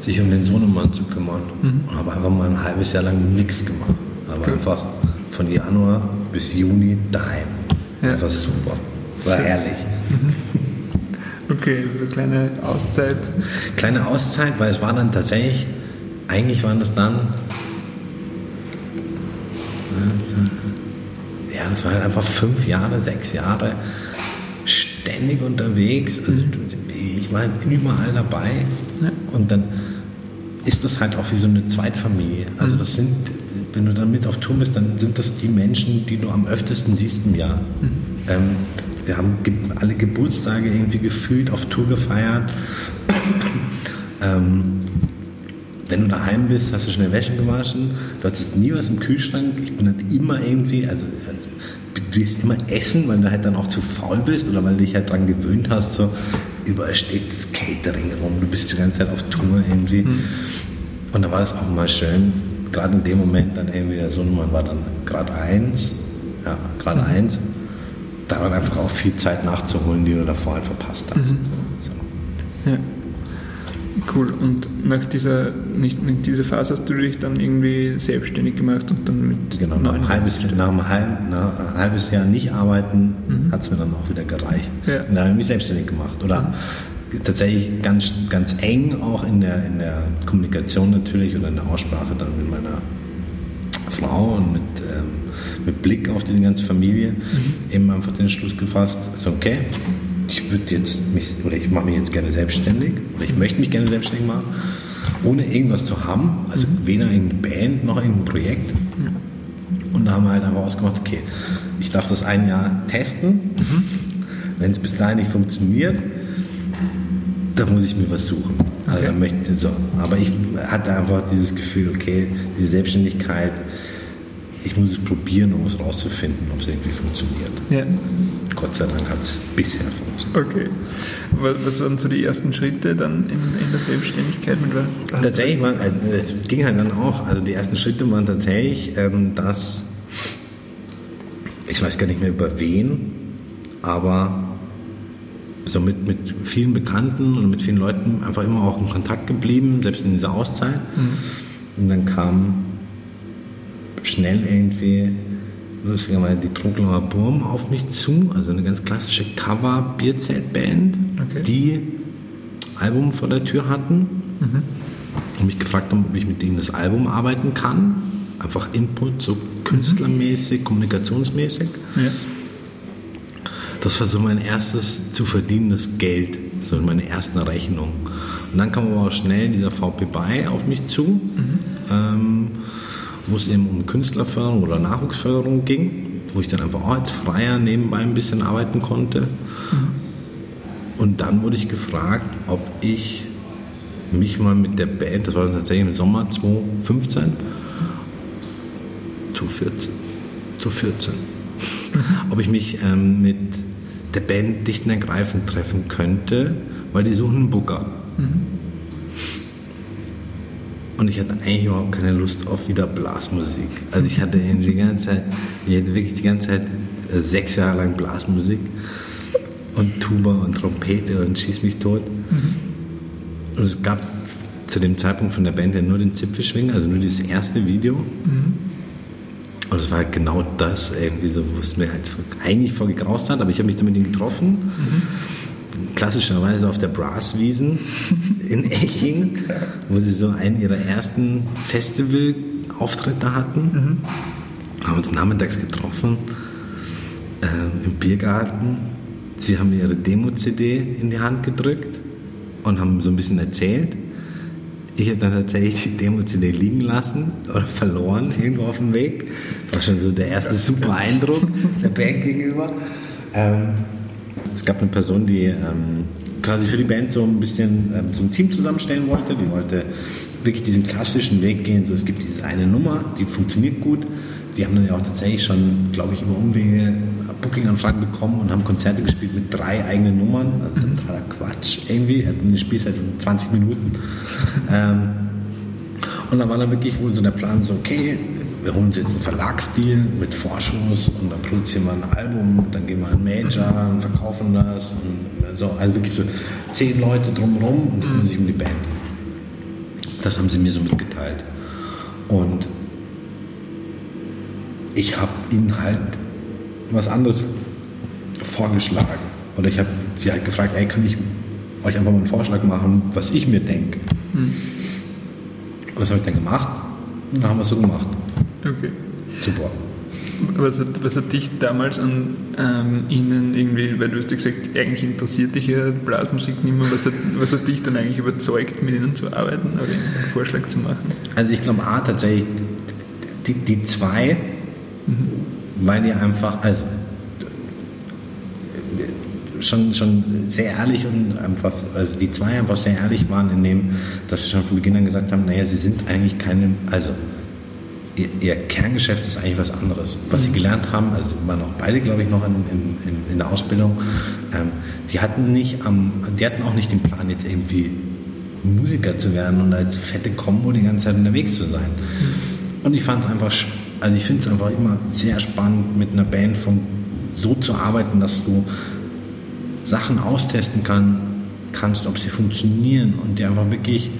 sich um den Sohnemann zu kümmern. Und habe einfach mal ein halbes Jahr lang nichts gemacht. Aber einfach von Januar bis Juni daheim. Ja. Einfach super. War herrlich. Okay, so kleine Auszeit. Kleine Auszeit, weil es war dann tatsächlich, eigentlich waren das dann, ja, das war halt einfach fünf Jahre, sechs Jahre ständig unterwegs. Also ich war halt überall dabei Ja. und dann ist das halt auch wie so eine Zweitfamilie. Also das sind, wenn du dann mit auf Tour bist, dann sind das die Menschen, die du am öftesten siehst im Jahr. Ähm, wir haben alle Geburtstage irgendwie gefühlt auf Tour gefeiert. ähm, wenn du daheim bist, hast du schnell Wäsche gewaschen, du hattest nie was im Kühlschrank. Ich bin dann immer irgendwie, also du wirst immer essen, weil du halt dann auch zu faul bist oder weil du dich halt dran gewöhnt hast, so überall steht das Catering rum, du bist die ganze Zeit auf Tour irgendwie. Und da war das auch mal schön, gerade in dem Moment dann irgendwie, der Sohnemann war dann gerade eins, ja, gerade eins, da dann einfach auch viel Zeit nachzuholen, die du davor halt verpasst hast. So. Ja. Cool. Und nach dieser, nicht, mit dieser Phase hast du dich dann irgendwie selbstständig gemacht und dann mit Genau, nach einem, halbes, nach einem halben, nach einem halbes Jahr nicht arbeiten, hat es mir dann auch wieder gereicht. Ja. Und da habe ich mich selbstständig gemacht. Oder tatsächlich ganz, ganz eng auch in der, in der Kommunikation natürlich oder in der Aussprache dann mit meiner Frau und mit, ähm, mit Blick auf diese ganze Familie eben einfach den Schluss gefasst, also okay, ich würde jetzt mich, oder ich mache mich jetzt gerne selbstständig, oder ich möchte mich gerne selbstständig machen, ohne irgendwas zu haben, also weder irgendeine Band noch irgendein Projekt. Und da haben wir halt einfach ausgemacht, okay, ich darf das ein Jahr testen. Wenn es bis dahin nicht funktioniert, dann muss ich mir was suchen. Also Okay. dann möchte ich so. Aber ich hatte einfach dieses Gefühl, okay, die Selbstständigkeit, ich muss es probieren, um es rauszufinden, ob es irgendwie funktioniert. Ja, Gott sei Dank hat es bisher funktioniert. okay. Was, was waren so die ersten Schritte dann in, in der Selbstständigkeit? Mit was? Tatsächlich waren, also es ging halt dann auch, also die ersten Schritte waren tatsächlich, ähm, dass, ich weiß gar nicht mehr über wen, aber so mit, mit vielen Bekannten und mit vielen Leuten einfach immer auch in Kontakt geblieben, selbst in dieser Auszeit. Und dann kam schnell irgendwie lustigerweise die Trunkelauer Burm auf mich zu, also eine ganz klassische Cover-Bierzelt-Band, Okay. die Album vor der Tür hatten und mich gefragt haben, ob ich mit denen das Album arbeiten kann. Einfach Input, so künstlermäßig, kommunikationsmäßig. Ja. Das war so mein erstes zu verdienendes Geld, so meine ersten Rechnung. Und dann kam aber auch schnell dieser VP BY auf mich zu, ähm, wo es eben um Künstlerförderung oder Nachwuchsförderung ging, wo ich dann einfach auch als Freier nebenbei ein bisschen arbeiten konnte. Und dann wurde ich gefragt, ob ich mich mal mit der Band, das war tatsächlich im Sommer 2015, 2014, 2014, ob ich mich ähm, mit der Band dicht und ergreifend treffen könnte, weil die suchen einen Booker. Und ich hatte eigentlich überhaupt keine Lust auf wieder Blasmusik. Also ich hatte die ganze Zeit, ich hatte wirklich die ganze Zeit äh, sechs Jahre lang Blasmusik. und Tuba und Trompete und Schieß mich tot. Mhm. Und es gab zu dem Zeitpunkt von der Band ja nur den Zipfelschwing, also nur dieses erste Video. Mhm. Und es war halt genau das, irgendwie so, wo es mir halt eigentlich vorgegraust hat, aber ich habe mich damit getroffen. Mhm. Klassischerweise auf der Brasswiesen in Eching, wo sie so einen ihrer ersten Festival-Auftritte hatten. Mhm. Haben uns nachmittags getroffen äh, im Biergarten. Sie haben mir ihre Demo-CD in die Hand gedrückt und haben so ein bisschen erzählt. Ich habe dann tatsächlich die Demo-CD liegen lassen oder verloren irgendwo auf dem Weg. Das war schon so der erste super Eindruck der Band gegenüber. Ähm, es gab eine Person, die ähm, quasi für die Band so ein bisschen ähm, so ein Team zusammenstellen wollte. Die wollte wirklich diesen klassischen Weg gehen. So, es gibt diese eine Nummer, die funktioniert gut. Wir haben dann ja auch tatsächlich schon, glaube ich, über Umwege Booking-Anfragen bekommen und haben Konzerte gespielt mit drei eigenen Nummern. Also mhm. totaler Quatsch irgendwie. Eine Spielzeit von 20 Minuten. ähm, und dann war dann wirklich wohl so der Plan so, okay, wir holen uns jetzt einen Verlagsdeal mit Vorschuss und dann produzieren wir ein Album, dann gehen wir an Major und verkaufen das. Und so, also wirklich so zehn Leute drumherum und kümmern sich um die Band. Das haben sie mir so mitgeteilt. Und ich habe ihnen halt was anderes vorgeschlagen. Oder ich habe sie halt gefragt, ey, kann ich euch einfach mal einen Vorschlag machen, was ich mir denke. Hm. Und das habe ich dann gemacht und dann haben wir es so gemacht. Okay. Super. Was hat, was hat dich damals an ähm, Ihnen irgendwie, weil du hast ja gesagt, eigentlich interessiert dich ja Blasmusik nicht mehr, was hat, was hat dich dann eigentlich überzeugt, mit Ihnen zu arbeiten oder einen Vorschlag zu machen? Also ich glaube, A, tatsächlich, die, die zwei, mhm. weil die einfach, also schon, schon sehr ehrlich und einfach, also die zwei einfach sehr ehrlich waren in dem, dass sie schon von Beginn an gesagt haben, naja, sie sind eigentlich keine, also ihr, ihr, Kerngeschäft ist eigentlich was anderes. Was sie mhm. gelernt haben, also waren auch beide, glaube ich, noch in, in, in der Ausbildung, ähm, die hatten nicht am, die hatten auch nicht den Plan, jetzt irgendwie Musiker zu werden und als fette Combo die ganze Zeit unterwegs zu sein. Mhm. Und ich fand es einfach, also ich finde es einfach immer sehr spannend, mit einer Band von so zu arbeiten, dass du Sachen austesten kann, kannst, ob sie funktionieren und dir einfach wirklich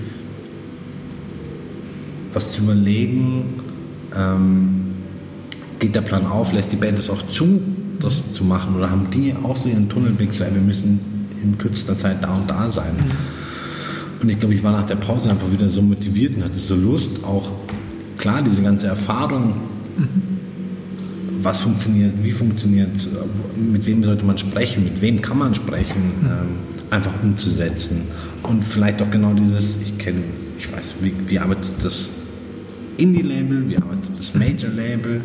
was zu überlegen, ähm, geht der Plan auf, lässt die Band es auch zu, das zu machen? Oder haben die auch so ihren Tunnelblick, so, wir müssen in kürzester Zeit da und da sein? Mhm. Und ich glaube, ich war nach der Pause einfach wieder so motiviert und hatte so Lust, auch klar, diese ganze Erfahrung, mhm. was funktioniert, wie funktioniert, mit wem sollte man sprechen, mit wem kann man sprechen, mhm. ähm, einfach umzusetzen. Und vielleicht auch genau dieses, ich kenne, ich weiß, wie, wie arbeitet das Indie-Label, wie arbeitet das Major-Label,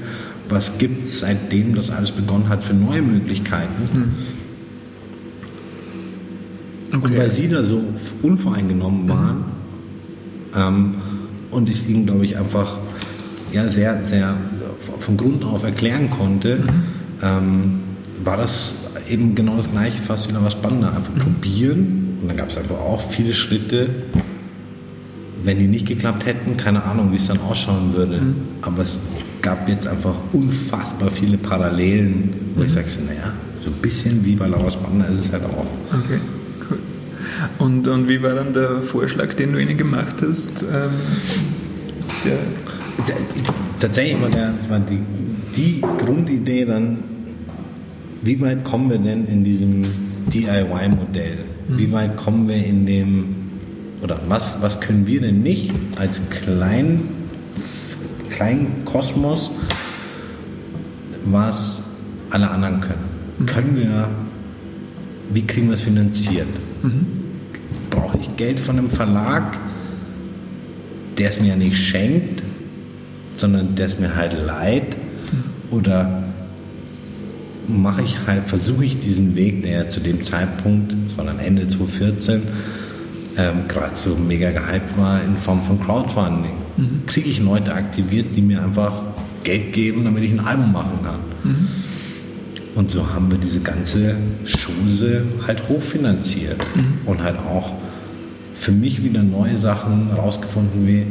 was gibt es seitdem das alles begonnen hat für neue Möglichkeiten. Hm. Okay. Und weil sie da so unvoreingenommen mhm. waren ähm, und ich es ihnen, glaube ich, einfach ja, sehr, sehr von Grund auf erklären konnte, mhm. ähm, war das eben genau das Gleiche, fast wieder was Spannender. Einfach mhm. probieren und dann gab es einfach auch viele Schritte, wenn die nicht geklappt hätten, keine Ahnung, wie es dann ausschauen würde. Mhm. Aber es gab jetzt einfach unfassbar viele Parallelen, wo mhm. ich sage, naja, so ein bisschen wie bei Lauras Banda ist es halt auch. Okay, cool. Und, und wie war dann der Vorschlag, den du ihnen gemacht hast? Ähm, der der, tatsächlich war, der, war die, die Grundidee dann, wie weit kommen wir denn in diesem DIY-Modell? Mhm. Wie weit kommen wir in dem oder was, was können wir denn nicht als klein, Kosmos, was alle anderen können? Mhm. Können wir, wie kriegen wir es finanziert? Mhm. Brauche ich Geld von einem Verlag, der es mir ja nicht schenkt, sondern der es mir halt leiht? Mhm. Oder mache ich halt, versuche ich diesen Weg, der ja zu dem Zeitpunkt, das war dann Ende 2014, ähm, gerade so mega gehypt war in Form von Crowdfunding. Mhm. Kriege ich Leute aktiviert, die mir einfach Geld geben, damit ich ein Album machen kann. Mhm. Und so haben wir diese ganze Chose halt hochfinanziert mhm. und halt auch für mich wieder neue Sachen rausgefunden wie,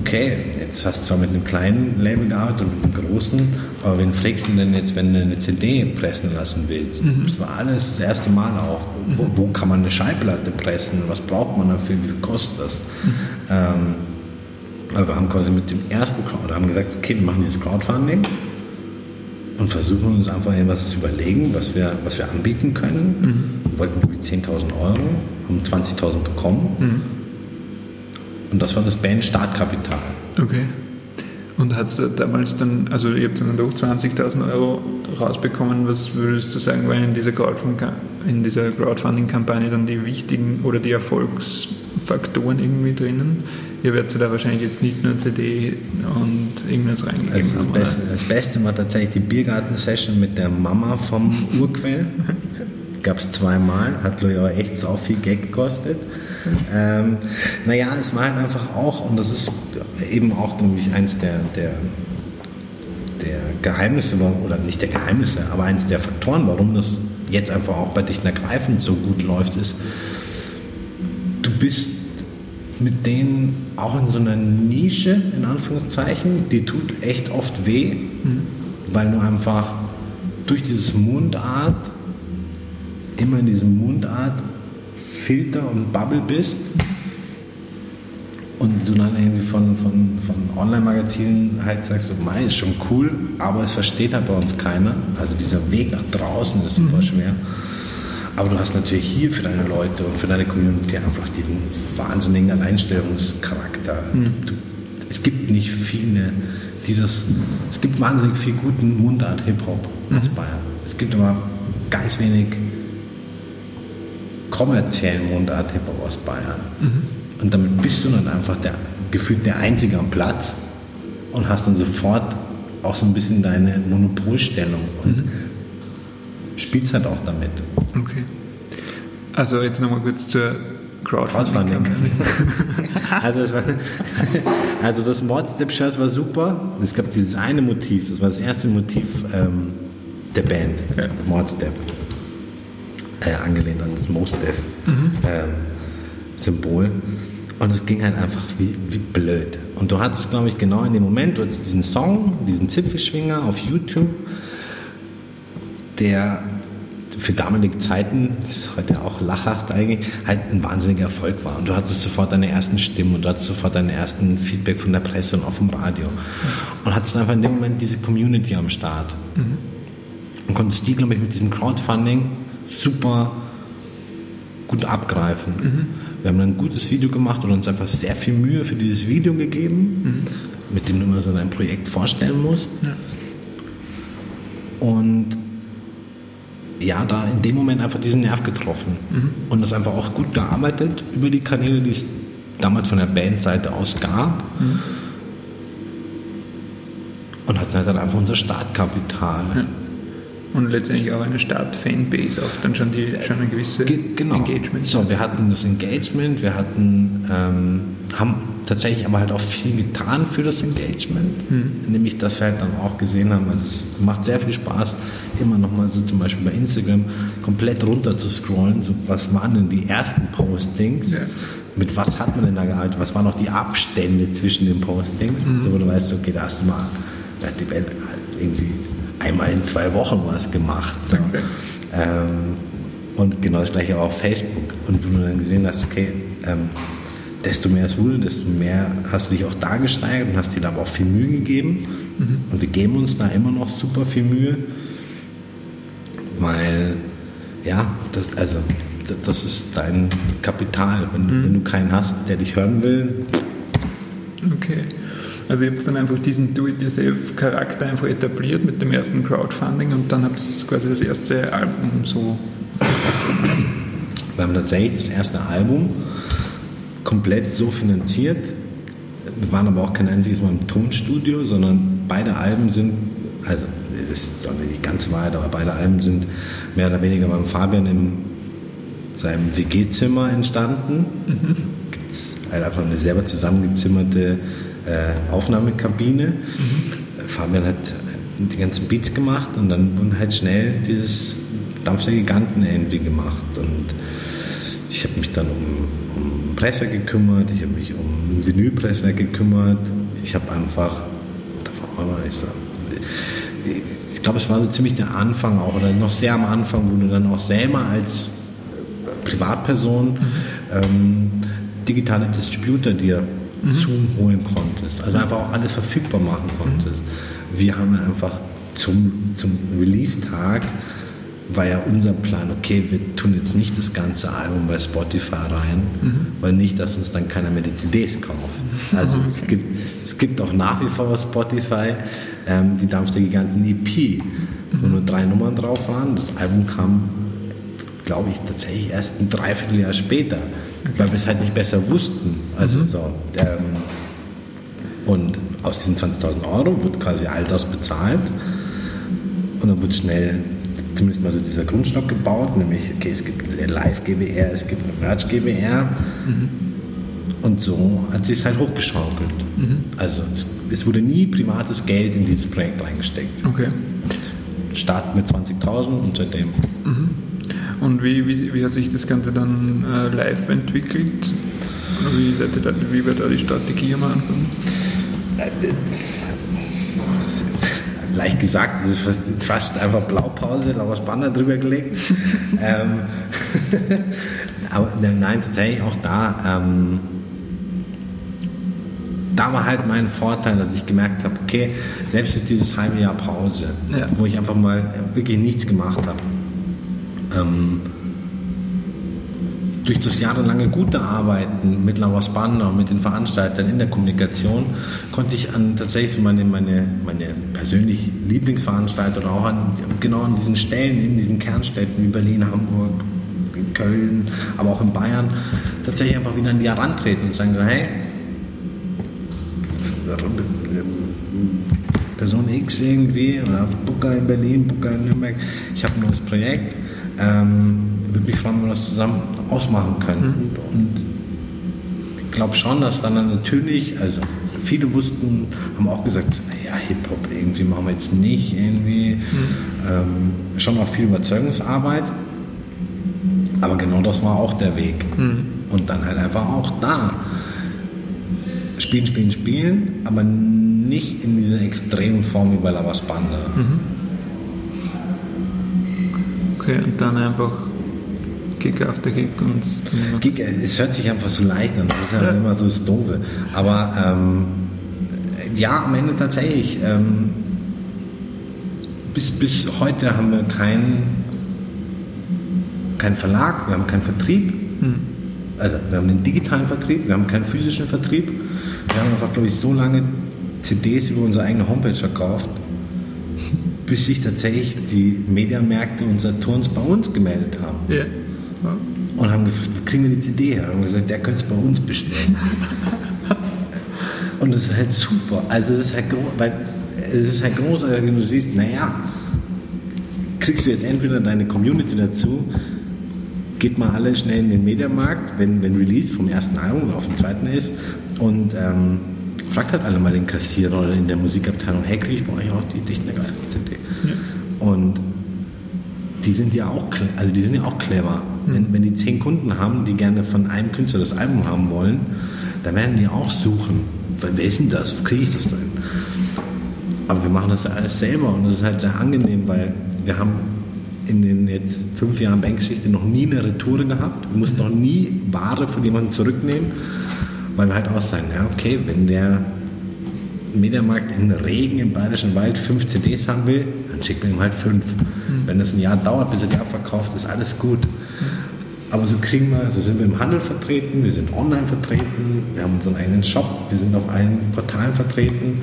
okay, jetzt hast du zwar mit einem kleinen Label gearbeitet und mit einem großen, aber wen du denn jetzt, wenn du eine CD pressen lassen willst? Mhm. Das war alles das erste Mal auch. Wo, wo, kann man eine Schallplatte pressen? Was braucht man dafür? Wie viel kostet das? Mhm. Ähm, aber wir haben quasi mit dem ersten Crowd, haben gesagt, okay, wir machen jetzt Crowdfunding und versuchen uns einfach etwas zu überlegen, was wir, was wir anbieten können. Mhm. Wir wollten 10.000 Euro, haben 20.000 bekommen. Und das war das Band-Startkapital. Okay. Und hat es damals dann, also ihr habt dann doch 20.000 Euro rausbekommen, was würdest du sagen, waren in dieser Crowdfunding-Kampagne dann die wichtigen oder die Erfolgsfaktoren irgendwie drinnen? Ihr werdet da wahrscheinlich jetzt nicht nur CD und irgendwas reingegeben also haben. Das Beste, das Beste war tatsächlich die Biergarten-Session mit der Mama vom Urquell. Gab es zweimal, hat glaube ich auch echt so viel Geld gekostet. Ähm, naja, es war halt einfach auch, und das ist eben auch nämlich eins der, der, der Geheimnisse, oder nicht der Geheimnisse, aber eins der Faktoren, warum das jetzt einfach auch bei Dicht Ergreifend so gut läuft, ist, du bist mit denen auch in so einer Nische, in Anführungszeichen, die tut echt oft weh, mhm. weil du einfach durch dieses Mundart, immer in diesem Mundart Filter und Bubble bist und du dann irgendwie von, von, von Online-Magazinen halt sagst, so, mei, ist schon cool, aber es versteht halt bei uns keiner. Also dieser Weg nach draußen ist super mhm. schwer. Aber du hast natürlich hier für deine Leute und für deine Community einfach diesen wahnsinnigen Alleinstellungscharakter. Mhm. Du, es gibt nicht viele, die das. Es gibt wahnsinnig viel guten Mundart-Hip-Hop aus mhm. Bayern. Es gibt aber ganz wenig kommerziellen Mundart Hip-Hop aus Bayern. Mhm. Und damit bist du dann einfach der, gefühlt der Einzige am Platz und hast dann sofort auch so ein bisschen deine Monopolstellung und mhm. spielst halt auch damit. Okay. Also jetzt nochmal kurz zur Crowdfunding. also, das war, also das Mordstep-Shirt war super. Es gab dieses eine Motiv, das war das erste Motiv ähm, der Band, ja. Mordstep äh, angelehnt an das Most Def mhm. ähm, Symbol. Und es ging halt einfach wie, wie blöd. Und du hattest, glaube ich, genau in dem Moment, du hattest diesen Song, diesen Zipfelschwinger auf YouTube, der für damalige Zeiten, das ist heute auch lachhaft eigentlich, halt ein wahnsinniger Erfolg war. Und du hattest sofort deine ersten Stimmen und du hattest sofort deinen ersten Feedback von der Presse und auch vom Radio. Und hattest einfach in dem Moment diese Community am Start. Mhm. Und konntest die, glaube ich, mit diesem Crowdfunding super gut abgreifen. Mhm. Wir haben ein gutes Video gemacht und uns einfach sehr viel Mühe für dieses Video gegeben, mhm. mit dem du immer so dein Projekt vorstellen musst. Ja. Und ja, da in dem Moment einfach diesen Nerv getroffen mhm. und das einfach auch gut gearbeitet über die Kanäle, die es damals von der Bandseite aus gab. Mhm. Und hatten halt dann einfach unser Startkapital. Ja und letztendlich auch eine Start-Fanbase, auch dann schon, die, schon ein gewisses genau. Engagement. So, wir hatten das Engagement, wir hatten, ähm, haben tatsächlich aber halt auch viel getan für das Engagement, hm. nämlich, dass wir halt dann auch gesehen haben, also es macht sehr viel Spaß, immer nochmal so zum Beispiel bei Instagram komplett runter zu scrollen, so, was waren denn die ersten Postings, ja. mit was hat man denn da gearbeitet, was waren noch die Abstände zwischen den Postings, mhm. so wo du weißt, okay, da hast du mal, da hat die Welt halt irgendwie einmal in zwei Wochen was gemacht. So. Okay. Ähm, und genau das gleiche auch auf Facebook. Und wenn du dann gesehen hast, okay, ähm, desto mehr es wurde, desto mehr hast du dich auch da gesteigert und hast dir da aber auch viel Mühe gegeben. Mhm. Und wir geben uns da immer noch super viel Mühe, weil, ja, das, also, das ist dein Kapital. Wenn, mhm. wenn du keinen hast, der dich hören will. Okay. Also ihr habt dann einfach diesen Do-it-yourself-Charakter einfach etabliert mit dem ersten Crowdfunding und dann habt ihr quasi das erste Album so. Wir haben tatsächlich das erste Album komplett so finanziert. Wir waren aber auch kein einziges Mal im Tonstudio, sondern beide Alben sind, also das ist doch nicht ganz weit, aber beide Alben sind mehr oder weniger beim Fabian in seinem WG-Zimmer entstanden. Mhm. Gibt es halt einfach eine selber zusammengezimmerte äh, Aufnahmekabine. Mhm. Fabian hat die ganzen Beats gemacht und dann wurden halt schnell dieses Dampf der Giganten irgendwie gemacht. Und ich habe mich dann um, um Presswerk gekümmert, ich habe mich um Vinylpresswerk gekümmert, ich habe einfach, da war ich so, ich glaube, es war so ziemlich der Anfang auch, oder noch sehr am Anfang, wo du dann auch selber als Privatperson mhm. ähm, digitale Distributor dir mhm. Zoom holen konntest. Also einfach auch alles verfügbar machen konntest. Mhm. Wir haben einfach zum, zum Release-Tag war ja unser Plan, okay, wir tun jetzt nicht das ganze Album bei Spotify rein, mhm. weil nicht, dass uns dann keiner mehr die CDs kauft. Also okay. es, gibt, es gibt auch nach wie vor Spotify ähm, die Dampf der Giganten EP, wo mhm. nur drei Nummern drauf waren. Das Album kam, glaube ich, tatsächlich erst ein Dreivierteljahr später. Weil wir es halt nicht besser wussten. Also mhm. so. Ähm, und aus diesen 20.000 Euro wird quasi all das bezahlt und dann wird schnell zumindest mal so dieser Grundstock gebaut, nämlich, okay, es gibt eine Live-GBR, es gibt eine Merch-GBR. Mhm. Und so hat sich es halt hochgeschaukelt. Mhm. Also es, es, wurde nie privates Geld in dieses Projekt reingesteckt. Okay. Start mit 20.000 und seitdem. Mhm. Und wie, wie, wie, hat sich das Ganze dann äh, live entwickelt? Oder wie, seid ihr da, wie war da die Strategie am Anfang? Äh, leicht gesagt, das ist fast, fast einfach Blaupause, Lauers Banner drüber gelegt. ähm, aber nein, tatsächlich auch da, ähm, da war halt mein Vorteil, dass ich gemerkt habe, okay, selbst mit dieses halbe Jahr Pause, ja. wo ich einfach mal wirklich nichts gemacht habe, ähm, durch das jahrelange gute Arbeiten mit Laura Spanner und mit den Veranstaltern in der Kommunikation konnte ich an tatsächlich meine, meine, meine persönlich Lieblingsveranstalter oder auch an, genau an diesen Stellen, in diesen Kernstädten wie Berlin, Hamburg, Köln, aber auch in Bayern, tatsächlich einfach wieder an die herantreten und sagen, hey, Person X irgendwie oder Booker in Berlin, Booker in Nürnberg, ich habe ein neues Projekt. Ähm, würde mich freuen, wenn wir das zusammen ausmachen können. Mhm. Und ich glaube schon, dass dann natürlich, also viele wussten, haben auch gesagt, naja, Hip-Hop irgendwie machen wir jetzt nicht irgendwie. Mhm. Ähm, schon auch viel Überzeugungsarbeit. Aber genau das war auch der Weg. Mhm. Und dann halt einfach auch da. Spielen, spielen, spielen, aber nicht in dieser extremen Form wie bei Lavas Banda. Mhm. Okay, und dann einfach Kick after Kick. Und Kick, es hört sich einfach so leicht an, das ist ja, ja. immer so das Doofe. Aber ähm, ja, am Ende tatsächlich. Ähm, bis, bis heute haben wir keinen kein Verlag, wir haben keinen Vertrieb. Hm. Also wir haben den digitalen Vertrieb, wir haben keinen physischen Vertrieb. Wir haben einfach, glaube ich, so lange CDs über unsere eigene Homepage verkauft, bis sich tatsächlich die Mediamärkte und Saturns bei uns gemeldet haben. Yeah und haben gefragt, wo kriegen wir die CD her? Und haben gesagt, der könnte es bei uns bestellen. und das ist halt super. Also es ist halt, weil, es ist halt großartig, wenn du siehst, naja, kriegst du jetzt entweder deine Community dazu, geht mal alle schnell in den Mediamarkt, wenn, wenn Release vom ersten Album oder auf dem zweiten ist und ähm, fragt halt alle mal den Kassierer oder in der Musikabteilung, hey, kriege ich bei euch auch die Dichter CD? Ja. Und die sind ja auch, also die sind ja auch clever. Mhm. Wenn, wenn die zehn Kunden haben, die gerne von einem Künstler das Album haben wollen, dann werden die auch suchen. Wer ist denn das? Wo kriege ich das denn? Aber wir machen das ja alles selber und das ist halt sehr angenehm, weil wir haben in den jetzt fünf Jahren Bankgeschichte noch nie eine Retoure gehabt. Wir mussten noch nie Ware von jemandem zurücknehmen, weil wir halt auch sagen, ja okay, wenn der Mediamarkt in Regen im Bayerischen Wald fünf CDs haben will, dann schickt man ihm halt fünf. Mhm. Wenn das ein Jahr dauert, bis er die abverkauft, ist alles gut. Aber so kriegen wir, so sind wir im Handel vertreten, wir sind online vertreten, wir haben unseren eigenen Shop, wir sind auf allen Portalen vertreten.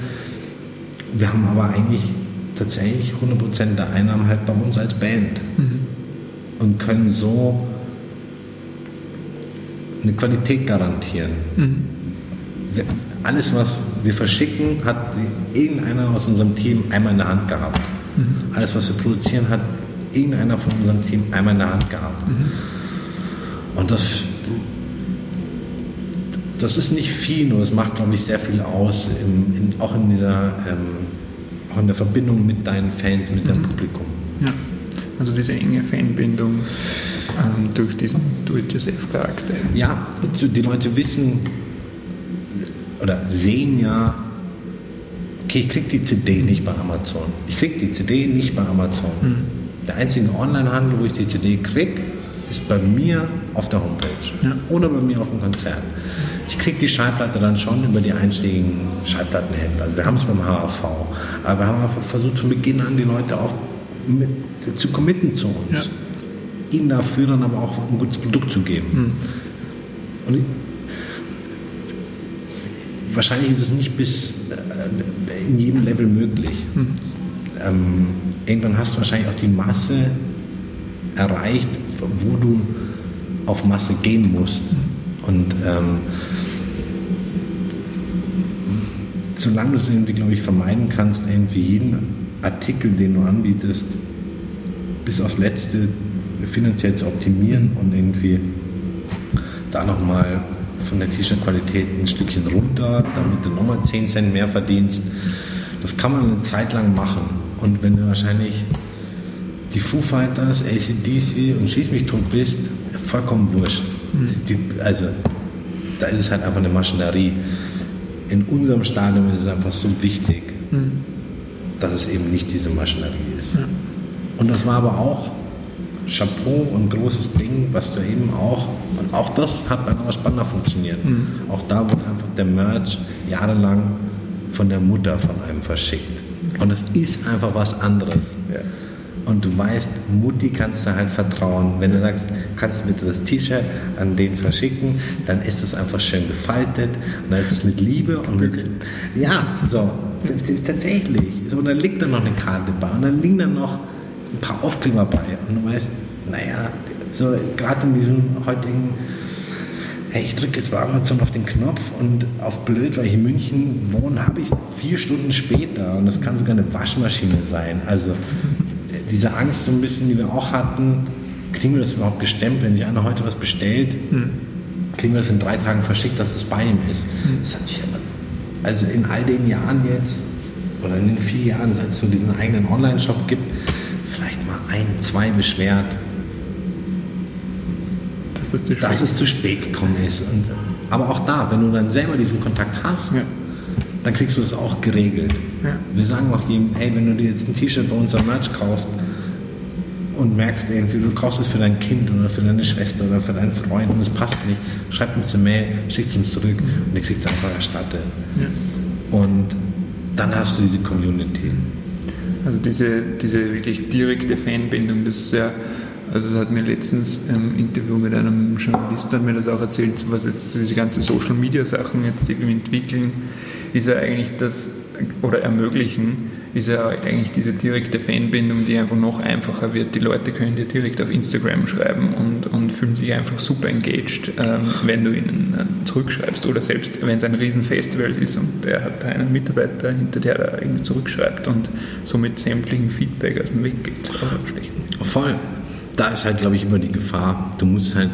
Wir haben aber eigentlich tatsächlich 100% der Einnahmen halt bei uns als Band mhm. und können so eine Qualität garantieren. Mhm. Alles, was wir verschicken, hat irgendeiner aus unserem Team einmal in der Hand gehabt. Mhm. Alles, was wir produzieren, hat irgendeiner von unserem Team einmal in der Hand gehabt. Mhm. Und das, das ist nicht viel, nur es macht, glaube ich, sehr viel aus, in, in, auch, in dieser, ähm, auch in der Verbindung mit deinen Fans, mit mhm. deinem Publikum. Ja, also diese enge Fanbindung ähm, durch diesen Do-it-yourself-Charakter. Ja, die Leute wissen oder sehen ja, okay, ich kriege die CD nicht bei Amazon. Ich kriege die CD nicht bei Amazon. Mhm. Der einzige Onlinehandel, wo ich die CD kriege, ist bei mir auf der Homepage ja. oder bei mir auf dem Konzert. Ich kriege die Schallplatte dann schon über die einschlägigen Schallplattenhändler. Also wir haben es beim HAV. Aber wir haben versucht, von Beginn an die Leute auch mit, zu committen zu uns. Ja. Ihnen dafür dann aber auch ein gutes Produkt zu geben. Mhm. Und ich, wahrscheinlich ist es nicht bis äh, in jedem Level möglich. Mhm. Ähm, irgendwann hast du wahrscheinlich auch die Masse erreicht, wo du auf Masse gehen musst. Und ähm, solange du es irgendwie, glaube ich, vermeiden kannst, irgendwie jeden Artikel, den du anbietest, bis aufs Letzte finanziell zu optimieren und irgendwie da nochmal von der T-Shirt-Qualität ein Stückchen runter, damit du nochmal 10 Cent mehr verdienst. Das kann man eine Zeit lang machen. Und wenn du wahrscheinlich die Foo Fighters, ACDC und Schieß mich tot bist, vollkommen wurscht. Mhm. Die, also, da ist es halt einfach eine Maschinerie. In unserem Stadion ist es einfach so wichtig, mhm. dass es eben nicht diese Maschinerie ist. Ja. Und das war aber auch Chapeau und großes Ding, was du eben auch, und auch das hat bei Nova Spannender funktioniert. Mhm. Auch da wurde einfach der Merch jahrelang von der Mutter von einem verschickt. Und es ist einfach was anderes. Ja. Und du weißt, Mutti kannst du halt vertrauen. Wenn du sagst, kannst du bitte das T-Shirt an den verschicken, dann ist es einfach schön gefaltet. Und dann ist es mit Liebe und mit. Ja, so. Tatsächlich. Und dann liegt da noch eine Karte bei. Und dann liegen dann noch ein paar Aufkleber bei. Und du weißt, naja, so gerade in diesem heutigen, hey, ich drücke jetzt bei Amazon auf den Knopf und auf blöd, weil ich in München wohne, habe ich es vier Stunden später und das kann sogar eine Waschmaschine sein. Also diese Angst so ein bisschen, die wir auch hatten, kriegen wir das überhaupt gestemmt, wenn sich einer heute was bestellt, mhm. kriegen wir das in drei Tagen verschickt, dass es bei ihm ist. Mhm. Das hat sich aber, also in all den Jahren jetzt, oder in den vier Jahren, seit es so diesen eigenen Online-Shop gibt, ein, zwei beschwert, dass es zu, dass es zu spät gekommen ist. Und, aber auch da, wenn du dann selber diesen Kontakt hast, ja. dann kriegst du das auch geregelt. Ja. Wir sagen auch jedem, hey, wenn du dir jetzt ein T-Shirt bei unserem Merch kaufst und merkst irgendwie, du kaufst es für dein Kind oder für deine Schwester oder für deinen Freund und es passt nicht, schreib uns eine Mail, schick es uns zurück und ihr kriegt es einfach erstattet. Ja. Und dann hast du diese Community. Also diese, diese wirklich direkte Fanbindung, das ist ja, also das hat mir letztens im Interview mit einem Journalisten hat mir das auch erzählt, was jetzt diese ganzen Social Media Sachen jetzt irgendwie entwickeln, ist ja eigentlich das oder ermöglichen, ist ja eigentlich diese direkte Fanbindung, die einfach noch einfacher wird. Die Leute können dir direkt auf Instagram schreiben und, und fühlen sich einfach super engaged, ähm, wenn du ihnen äh, zurückschreibst. Oder selbst wenn es ein Riesenfestival ist und der hat einen Mitarbeiter hinter der da irgendwie zurückschreibt und somit sämtlichen Feedback aus dem Weg geht. Voll. Da ist halt, glaube ich, immer die Gefahr, du musst halt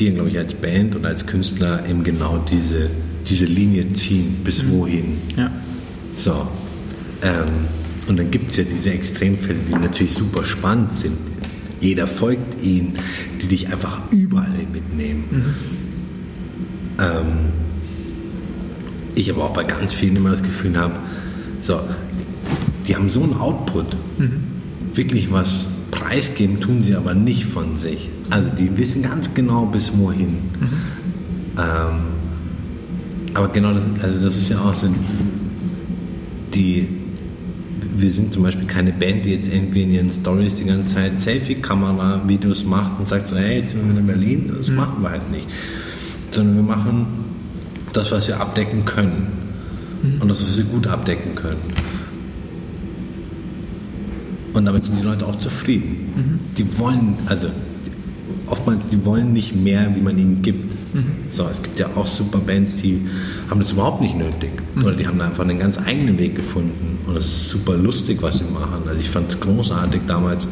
dir, glaube ich, als Band oder als Künstler eben genau diese, diese Linie ziehen, bis mhm. wohin. Ja. So, ähm, und dann gibt es ja diese Extremfälle, die natürlich super spannend sind. Jeder folgt ihnen, die dich einfach überall mitnehmen. Mhm. Ähm, ich aber auch bei ganz vielen immer das Gefühl habe, so, die haben so einen Output, mhm. wirklich was preisgeben tun sie aber nicht von sich. Also die wissen ganz genau bis wohin. Mhm. Ähm, aber genau das, also das ist ja auch so die wir sind zum Beispiel keine Band, die jetzt irgendwie in ihren Stories die ganze Zeit Selfie-Kamera-Videos macht und sagt so, hey, jetzt sind wir in Berlin. Das mhm. machen wir halt nicht. Sondern wir machen das, was wir abdecken können. Mhm. Und das, was wir gut abdecken können. Und damit sind die Leute auch zufrieden. Mhm. Die wollen, also oftmals, die wollen nicht mehr, wie man ihnen gibt. Mhm. So, es gibt ja auch super Bands, die haben das überhaupt nicht nötig. Mhm. Oder die haben da einfach einen ganz eigenen Weg gefunden. Und es ist super lustig, was sie machen. Also ich fand es großartig damals.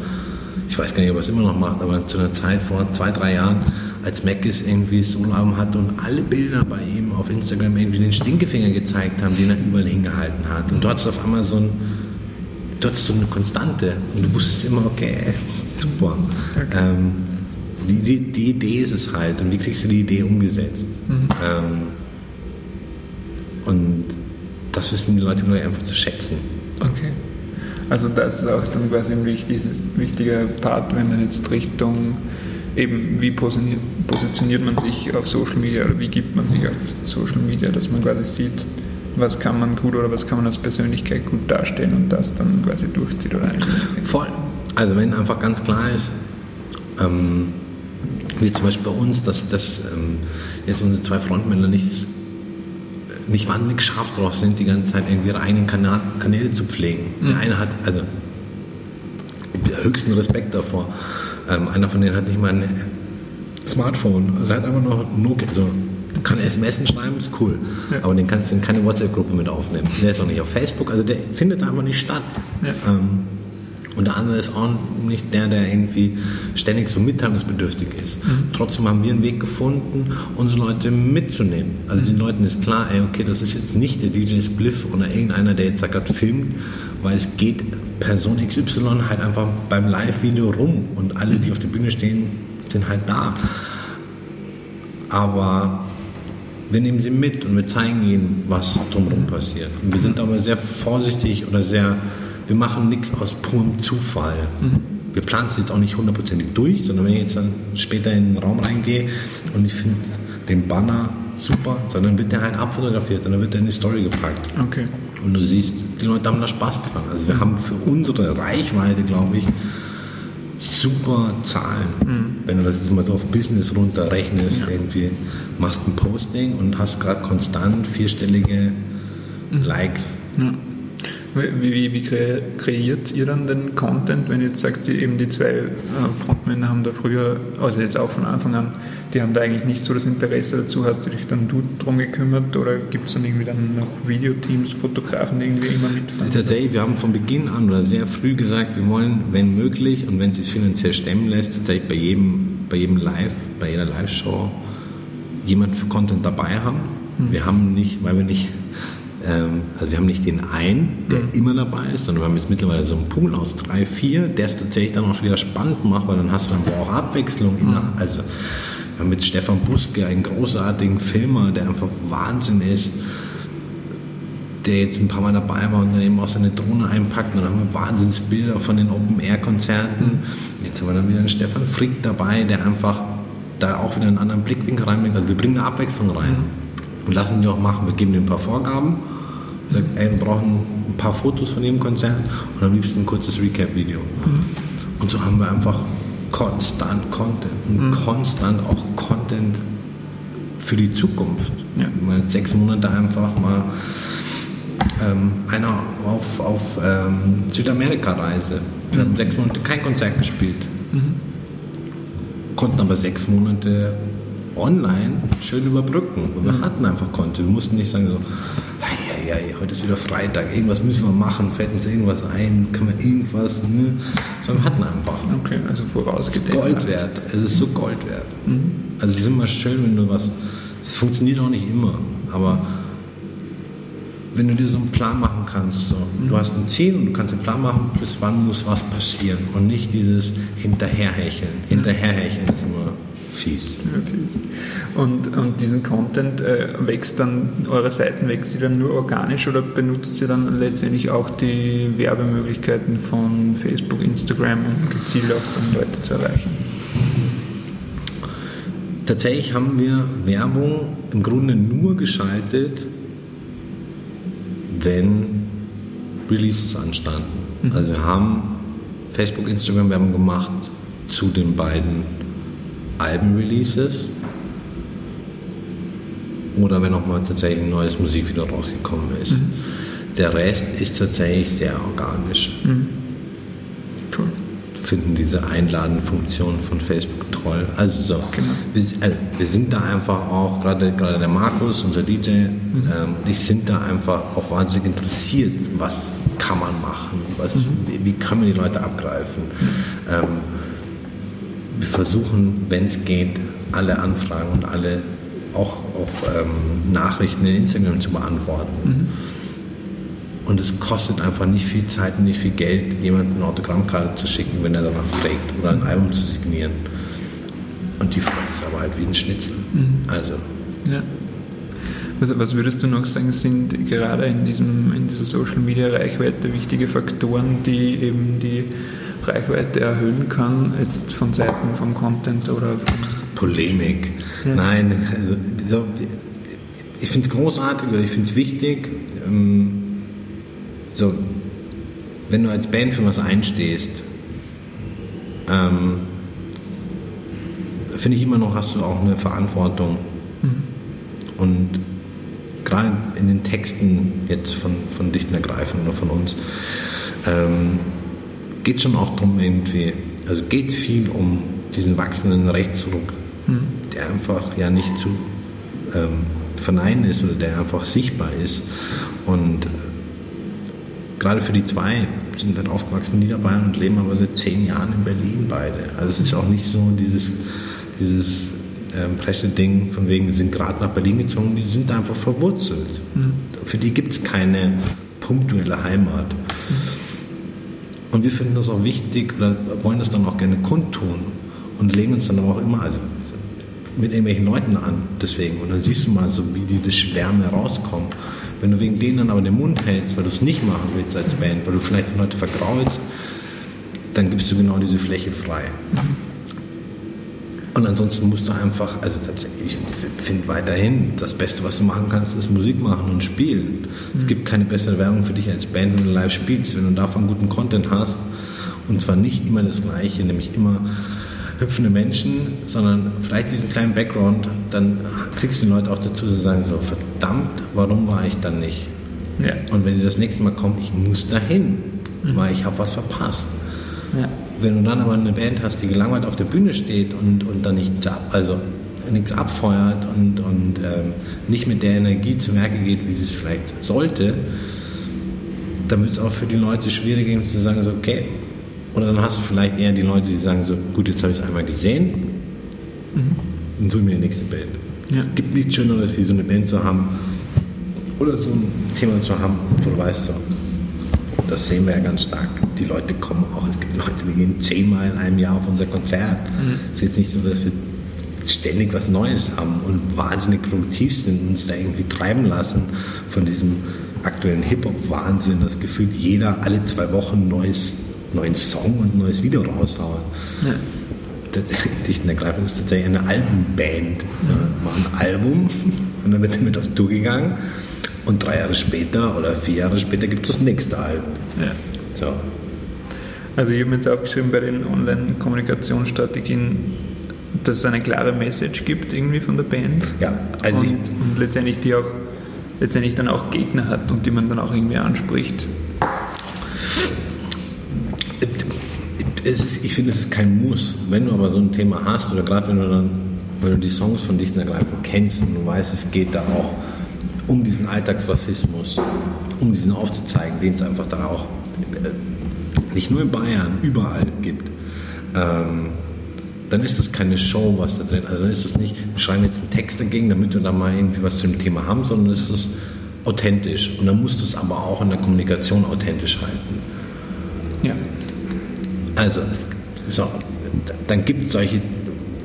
Ich weiß gar nicht, ob er es immer noch macht, aber zu einer Zeit vor zwei, drei Jahren, als Mackis irgendwie Soloalbum hatte und alle Bilder bei ihm auf Instagram irgendwie den Stinkefinger gezeigt haben, den er überall hingehalten hat. Und du hattest auf einmal so ein, du hattest so eine Konstante und du wusstest immer, okay, super. Okay. Ähm, die, die, Idee ist es halt und wie kriegst du die Idee umgesetzt? Mhm. Ähm, und das wissen die Leute nur einfach zu schätzen. Okay. Also das ist auch dann quasi ein wichtig, wichtiger Part, wenn man jetzt Richtung eben, wie positioniert, positioniert man sich auf Social Media oder wie gibt man sich auf Social Media, dass man quasi sieht, was kann man gut oder was kann man als Persönlichkeit gut darstellen und das dann quasi durchzieht oder Voll. Also wenn einfach ganz klar ist, ähm, wie zum Beispiel bei uns, dass, dass ähm, jetzt unsere zwei Frontmänner nichts nicht wahnsinnig scharf drauf sind, die ganze Zeit irgendwie ihre eigenen Kanal, Kanäle zu pflegen. Mhm. Der eine hat, also höchsten Respekt davor. Ähm, einer von denen hat nicht mal ein Smartphone, also er hat einfach noch Nokia, also kann SMS schreiben, ist cool. Ja. Aber den kannst du in keine WhatsApp-Gruppe mit aufnehmen. Der ist auch nicht auf Facebook, also der findet einfach nicht statt. Ja. Ähm, und der andere ist auch nicht der, der irgendwie ständig so mitteilungsbedürftig ist. Mhm. Trotzdem haben wir einen Weg gefunden, unsere Leute mitzunehmen. Also mhm. den Leuten ist klar, ey, okay, das ist jetzt nicht der DJ Spliff oder irgendeiner, der jetzt da gerade filmt, weil es geht Person XY halt einfach beim Live-Video rum und alle, die auf der Bühne stehen, sind halt da. Aber wir nehmen sie mit und wir zeigen ihnen, was drumherum passiert. Und wir sind aber sehr vorsichtig oder sehr wir machen nichts aus purem Zufall. Mhm. Wir planen es jetzt auch nicht hundertprozentig durch, sondern wenn ich jetzt dann später in den Raum reingehe und ich finde den Banner super, sondern wird der halt abfotografiert und dann wird er in die Story gepackt. Okay. Und du siehst, die Leute haben da Spaß dran. Also wir mhm. haben für unsere Reichweite, glaube ich, super Zahlen. Mhm. Wenn du das jetzt mal so auf Business runterrechnest, ja. irgendwie machst ein Posting und hast gerade konstant vierstellige mhm. Likes. Ja. Wie, wie, kreiert ihr dann den Content, wenn ihr jetzt sagt, eben die zwei äh, Frontmänner haben da früher, also jetzt auch von Anfang an, die haben da eigentlich nicht so das Interesse dazu, hast du dich dann du drum gekümmert oder gibt es dann irgendwie dann noch Videoteams, Fotografen, die irgendwie immer mitfahren? Tatsächlich, wir haben von Beginn an oder sehr früh gesagt, wir wollen, wenn möglich und wenn es sich finanziell stemmen lässt, tatsächlich bei jedem, bei jedem Live, bei jeder Live-Show jemand für Content dabei haben. Hm. Wir haben nicht, weil wir nicht also wir haben nicht den einen, der mhm. immer dabei ist, sondern wir haben jetzt mittlerweile so einen Pool aus drei, vier, der es tatsächlich dann auch wieder spannend macht, weil dann hast du dann auch Abwechslung. Mhm. In, also wir haben mit Stefan Buske einen großartigen Filmer, der einfach Wahnsinn ist, der jetzt ein paar Mal dabei war und dann eben auch seine Drohne einpackt und dann haben wir Wahnsinnsbilder von den Open-Air-Konzerten. Mhm. Jetzt haben wir dann wieder einen Stefan Frick dabei, der einfach da auch wieder einen anderen Blickwinkel reinbringt. Also wir bringen eine Abwechslung rein mhm. und lassen die auch machen. Wir geben denen ein paar Vorgaben sagt, ey, wir brauchen ein paar Fotos von jedem Konzert und am liebsten ein kurzes Recap-Video. Mhm. Und so haben wir einfach konstant Content und mhm. konstant auch Content für die Zukunft. Ja. Mal sechs Monate einfach mal ähm, einer auf, auf ähm, Südamerika-Reise. Wir mhm. haben sechs Monate kein Konzert gespielt. Mhm. Konnten aber sechs Monate online schön überbrücken. Und wir mhm. hatten einfach Content. Wir mussten nicht sagen so, ja, heute ist wieder Freitag, irgendwas müssen wir machen, fällt uns irgendwas ein, können wir irgendwas, ne? Sondern hatten einfach. Okay, also vorausgedenkt. Es ist Gold wert, es ist so Gold wert. Mhm. Also es ist immer schön, wenn du was, es funktioniert auch nicht immer, aber wenn du dir so einen Plan machen kannst, so, mhm. du hast ein Ziel und du kannst einen Plan machen, bis wann muss was passieren und nicht dieses Hinterherhecheln. Hinterherhecheln ist immer fies. Und, und diesen Content äh, wächst dann, eure Seiten wächst sie dann nur organisch oder benutzt ihr dann letztendlich auch die Werbemöglichkeiten von Facebook, Instagram, um gezielt auch dann Leute zu erreichen? Tatsächlich haben wir Werbung im Grunde nur geschaltet, wenn Releases anstanden. Mhm. Also wir haben Facebook, Instagram Werbung gemacht zu den beiden Albenreleases oder wenn auch mal tatsächlich ein neues Musikvideo rausgekommen ist. Mhm. Der Rest ist tatsächlich sehr organisch. Mhm. Cool. Finden diese Einladen-Funktion von Facebook toll. Also so, genau. wir, also wir, sind da einfach auch, gerade, gerade der Markus, unser DJ, mhm. ähm, ich sind da einfach auch wahnsinnig interessiert, was kann man machen, was, mhm. wie, wie, kann man die Leute abgreifen. Mhm. Ähm, wir versuchen, wenn es geht, alle Anfragen und alle auch, auch ähm, Nachrichten in Instagram zu beantworten. Mhm. Und es kostet einfach nicht viel Zeit und nicht viel Geld, jemandem eine Autogrammkarte zu schicken, wenn er danach fragt oder ein Album zu signieren. Und die freut sich aber halt wie ein Schnitzel. Mhm. Also. Ja. Was, was, würdest du noch sagen, sind gerade in, diesem, in dieser Social Media Reichweite wichtige Faktoren, die eben die Reichweite erhöhen kann, jetzt von Seiten von Content oder Polemik. Ja. Nein, also so, ich finde es großartig oder ich finde es wichtig. Ähm, so, wenn du als Band für was einstehst, ähm, finde ich immer noch, hast du auch eine Verantwortung. Mhm. Und gerade in den Texten jetzt von, von Dichten ergreifen oder von uns, ähm, geht schon auch darum, irgendwie, also geht viel um diesen wachsenden Rechtsruck, mhm. der einfach ja nicht zu ähm, verneinen ist oder der einfach sichtbar ist. Und äh, gerade für die zwei sind halt aufgewachsen in Niederbayern und leben aber seit zehn Jahren in Berlin beide. Also es ist auch nicht so dieses, dieses ähm, Presseding von wegen, sie sind gerade nach Berlin gezogen, die sind einfach verwurzelt. Mhm. Für die gibt es keine punktuelle Heimat. Mhm. Und wir finden das auch wichtig oder wollen das dann auch gerne kundtun und legen uns dann auch immer also mit irgendwelchen Leuten an. Deswegen. Und dann siehst du mal so, wie diese Schwärme rauskommen. Wenn du wegen denen dann aber den Mund hältst, weil du es nicht machen willst als Band, weil du vielleicht Leute vergraulst, dann gibst du genau diese Fläche frei. Und ansonsten musst du einfach, also tatsächlich, ich finde weiterhin, das Beste, was du machen kannst, ist Musik machen und spielen. Mhm. Es gibt keine bessere Werbung für dich als Band, wenn du live spielst, wenn du davon guten Content hast. Und zwar nicht immer das Gleiche, nämlich immer hüpfende Menschen, sondern vielleicht diesen kleinen Background, dann kriegst du die Leute auch dazu zu sagen, so verdammt, warum war ich dann nicht? Ja. Und wenn die das nächste Mal kommen, ich muss dahin, mhm. weil ich habe was verpasst. Ja. Wenn du dann aber eine Band hast, die gelangweilt auf der Bühne steht und, und dann nichts, ab, also nichts abfeuert und, und ähm, nicht mit der Energie zu Werke geht, wie sie es vielleicht sollte, dann wird es auch für die Leute schwierig, zu sagen, so, okay, oder dann hast du vielleicht eher die Leute, die sagen so, gut, jetzt habe ich es einmal gesehen, mhm. dann suche ich mir die nächste Band. Ja. Es gibt nichts Schöneres, wie so eine Band zu haben oder so ein Thema zu haben, wo du weißt, so, das sehen wir ja ganz stark. Die Leute kommen auch. Es gibt Leute, die gehen zehnmal in einem Jahr auf unser Konzert. Mhm. Es ist jetzt nicht so, dass wir ständig was Neues haben und wahnsinnig produktiv sind und uns da irgendwie treiben lassen von diesem aktuellen Hip-Hop-Wahnsinn, das gefühlt jeder alle zwei Wochen neues, neuen Song und ein neues Video raushauen. Ja. Dichten ergreifend ist tatsächlich eine Albenband. Ja. machen ein Album und dann wird damit auf Tour gegangen und drei Jahre später oder vier Jahre später gibt es das nächste Album. Ja. So. Also ich habe mir jetzt aufgeschrieben bei den Online-Kommunikationsstrategien, dass es eine klare Message gibt irgendwie von der Band. Ja, also und, und letztendlich die auch letztendlich dann auch Gegner hat und die man dann auch irgendwie anspricht. Ist, ich finde, es ist kein Muss. Wenn du aber so ein Thema hast oder gerade wenn du dann, wenn du die Songs von Dichten ergreifen kennst und du weißt, es geht da auch um diesen Alltagsrassismus, um diesen aufzuzeigen, den es einfach dann auch äh, nicht nur in Bayern, überall gibt, ähm, dann ist das keine Show, was da drin Also dann ist das nicht, wir schreiben jetzt einen Text dagegen, damit wir da mal irgendwie was zu dem Thema haben, sondern es ist authentisch. Und dann musst du es aber auch in der Kommunikation authentisch halten. Ja. Also, es, so, dann gibt es solche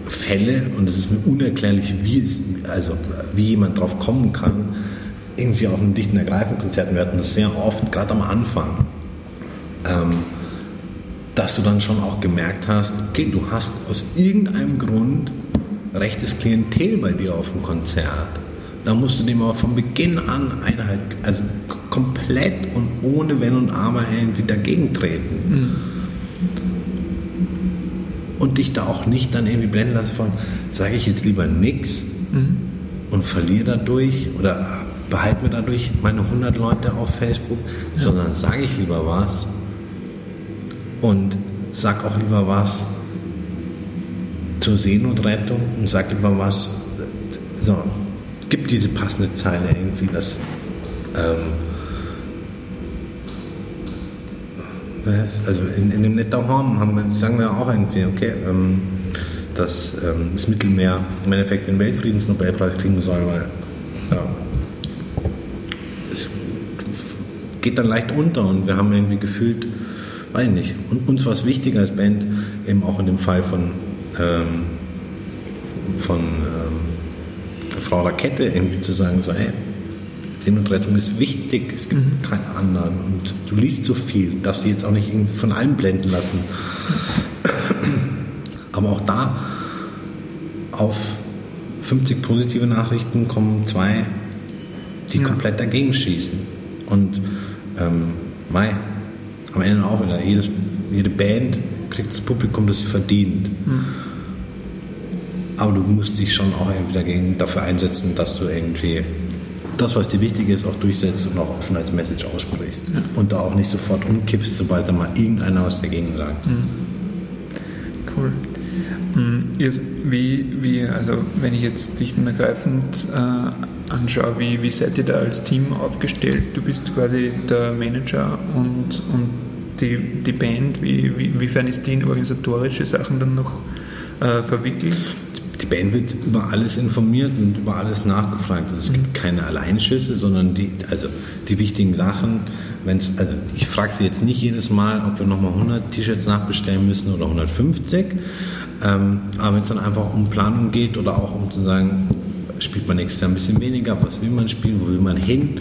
Fälle und es ist mir unerklärlich, wie, es, also, wie jemand drauf kommen kann, irgendwie auf einem dichten Ergreifen-Konzert, wir hatten das sehr oft, gerade am Anfang, ähm, dass du dann schon auch gemerkt hast, okay, du hast aus irgendeinem Grund rechtes Klientel bei dir auf dem Konzert. Da musst du dem aber von Beginn an Einhalt, also komplett und ohne Wenn und Aber irgendwie dagegen treten. Mhm. Und dich da auch nicht dann irgendwie blenden lassen von, sage ich jetzt lieber nichts mhm. und verliere dadurch oder behalte mir dadurch meine 100 Leute auf Facebook, ja. sondern sage ich lieber was und sag auch lieber was zur Seenotrettung und sag lieber was, so, gibt diese passende Zeile irgendwie, das ähm, also in, in dem Netterhorn haben wir, sagen wir auch irgendwie, okay, ähm, dass ähm, das Mittelmeer im Endeffekt den Weltfriedensnobelpreis kriegen soll, weil ja, geht dann leicht unter und wir haben irgendwie gefühlt, weiß ich nicht, und uns war es wichtig als Band, eben auch in dem Fall von, ähm, von, ähm, Frau Rakete irgendwie zu sagen, so, hey, Seenotrettung ist wichtig, es gibt mhm. keinen anderen und du liest so viel, darfst dich jetzt auch nicht von allen blenden lassen. Aber auch da auf 50 positive Nachrichten kommen zwei, die ja. komplett dagegen schießen. Und ähm, Mai, am Ende auch wieder, jedes, jede Band kriegt das Publikum, das sie verdient. Mhm. Aber du musst dich schon auch irgendwie dagegen dafür einsetzen, dass du irgendwie das, was dir wichtig ist, auch durchsetzt und auch offen als Message aussprichst. Ja. Und da auch nicht sofort umkippst, sobald da mal irgendeiner aus der Gegend sagt. Mhm. Cool. Mhm. Wie, wie, also wenn ich jetzt dicht und ergreifend äh, anschaue, wie, wie seid ihr da als Team aufgestellt? Du bist quasi der Manager und, und die, die Band, wie, wie, inwiefern ist die in organisatorische Sachen dann noch äh, verwickelt? die Band wird über alles informiert und über alles nachgefragt. Also es gibt mhm. keine Alleinschüsse, sondern die, also die wichtigen Sachen. Wenn's, also ich frage sie jetzt nicht jedes Mal, ob wir nochmal 100 T-Shirts nachbestellen müssen oder 150. Ähm, aber wenn es dann einfach um Planung geht oder auch um zu sagen, spielt man nächstes Jahr ein bisschen weniger, was will man spielen, wo will man hin,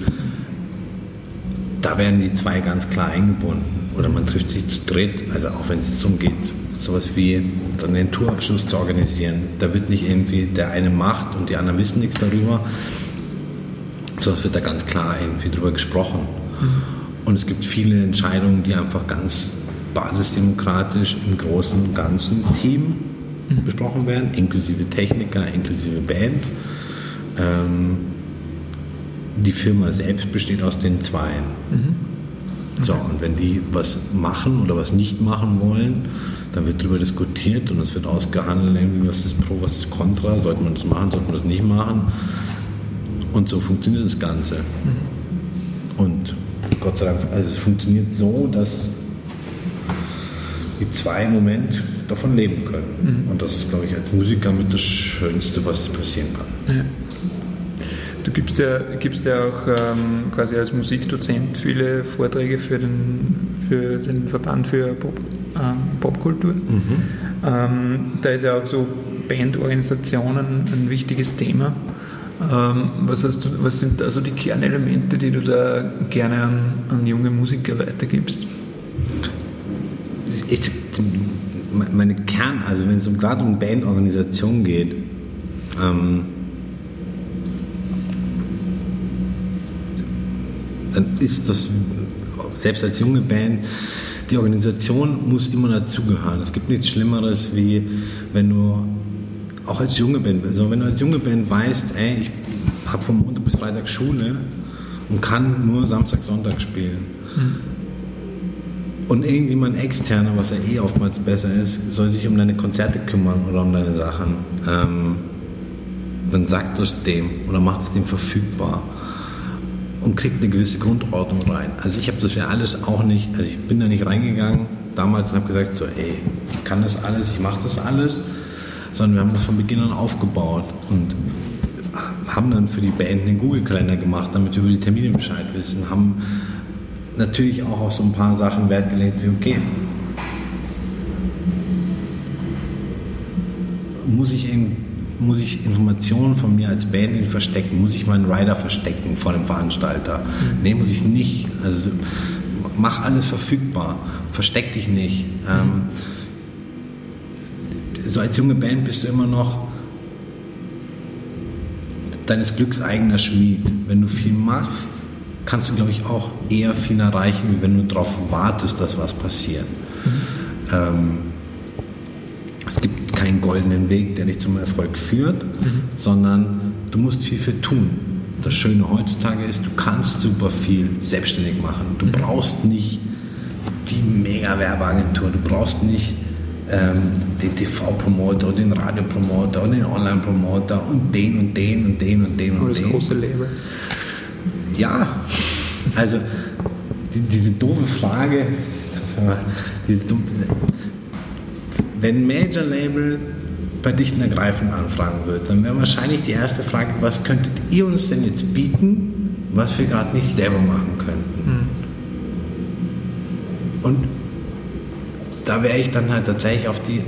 da werden die zwei ganz klar eingebunden. Oder man trifft sich zu dritt, also auch wenn es jetzt umgeht, sowas wie dann den Tourabschluss zu organisieren. Da wird nicht irgendwie der eine macht und die anderen wissen nichts darüber, sondern es wird da ganz klar irgendwie drüber gesprochen. Mhm. Und es gibt viele Entscheidungen, die einfach ganz basisdemokratisch im großen und ganzen Team mhm. besprochen werden, inklusive Techniker, inklusive Band. Ähm, die Firma selbst besteht aus den Zweien. Mhm. Okay. So, und wenn die was machen oder was nicht machen wollen, dann wird darüber diskutiert und es wird ausgehandelt, was ist Pro, was ist Contra, sollte man das machen, sollte man das nicht machen. Und so funktioniert das Ganze. Mhm. Und Gott sei Dank, also es funktioniert so, dass die zwei im Moment davon leben können. Mhm. Und das ist, glaube ich, als Musiker mit das Schönste, was passieren kann. Ja. Du gibst ja, gibst ja auch ähm, quasi als Musikdozent viele Vorträge für den, für den Verband für Pop, ähm, Popkultur. Mhm. Ähm, da ist ja auch so Bandorganisationen ein wichtiges Thema. Ähm, was, hast du, was sind also die Kernelemente, die du da gerne an, an junge Musiker weitergibst? Ich, meine Kern, also wenn es um, gerade um Bandorganisation geht, ähm, dann ist das selbst als junge Band die Organisation muss immer dazugehören. Es gibt nichts Schlimmeres, wie wenn du auch als junge Band, also wenn du als junge Band weißt, ey, ich habe von Montag bis Freitag Schule und kann nur Samstag, Sonntag spielen. Mhm. Und irgendjemand externer, was ja eh oftmals besser ist, soll sich um deine Konzerte kümmern oder um deine Sachen. Ähm, dann sagt das dem oder macht es dem verfügbar und kriegt eine gewisse Grundordnung rein. Also ich habe das ja alles auch nicht, also ich bin da nicht reingegangen damals und habe gesagt, so ey, ich kann das alles, ich mache das alles, sondern wir haben das von Beginn an aufgebaut und haben dann für die Band einen Google-Kalender gemacht, damit wir über die Termine Bescheid wissen, haben natürlich auch auf so ein paar Sachen Wert gelegt, wie okay, muss ich irgendwie muss ich Informationen von mir als Band verstecken? Muss ich meinen Rider verstecken vor dem Veranstalter? Mhm. Nee, muss ich nicht. Also mach alles verfügbar. Versteck dich nicht. Ähm, so als junge Band bist du immer noch deines Glücks eigener Schmied. Wenn du viel machst, kannst du, glaube ich, auch eher viel erreichen, wie wenn du darauf wartest, dass was passiert. Mhm. Ähm, keinen goldenen Weg, der dich zum Erfolg führt, mhm. sondern du musst viel für tun. Das Schöne heutzutage ist, du kannst super viel selbstständig machen. Du mhm. brauchst nicht die Mega-Werbeagentur, du brauchst nicht ähm, den TV-Promoter und den Radio-Promoter und den Online-Promoter und den und den und den und den und, und das den. große Label. Ja, also die, diese doofe Frage, diese dumme, wenn ein Major-Label bei Dichten ergreifen anfragen wird, dann wäre wahrscheinlich die erste Frage, was könntet ihr uns denn jetzt bieten, was wir gerade nicht selber machen könnten? Mhm. Und da wäre ich dann halt tatsächlich auf die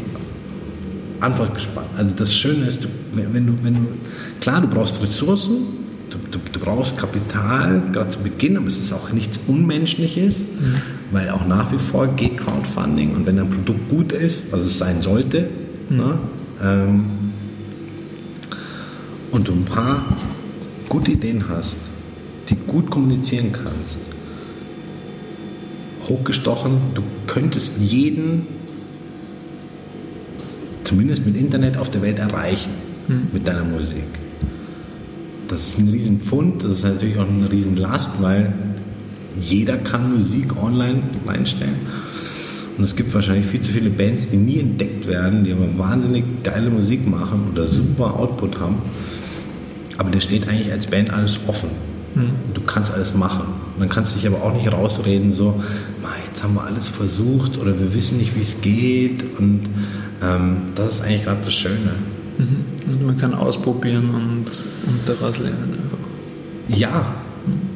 Antwort gespannt. Also das Schöne ist, wenn du, wenn du klar, du brauchst Ressourcen, du, du, du brauchst Kapital, gerade zu Beginn, aber es ist auch nichts Unmenschliches, mhm. Weil auch nach wie vor geht Crowdfunding und wenn ein Produkt gut ist, was es sein sollte, mhm. ne, ähm, und du ein paar gute Ideen hast, die gut kommunizieren kannst, hochgestochen, du könntest jeden, zumindest mit Internet auf der Welt erreichen, mhm. mit deiner Musik. Das ist ein Riesenpfund, das ist natürlich auch eine Riesenlast, weil jeder kann Musik online reinstellen. Und es gibt wahrscheinlich viel zu viele Bands, die nie entdeckt werden, die aber wahnsinnig geile Musik machen oder super Output haben. Aber der steht eigentlich als Band alles offen. Mhm. Du kannst alles machen. dann kannst du dich aber auch nicht rausreden, so, jetzt haben wir alles versucht oder wir wissen nicht, wie es geht. Und ähm, das ist eigentlich gerade das Schöne. Mhm. Und man kann ausprobieren und, und daraus lernen. Ja,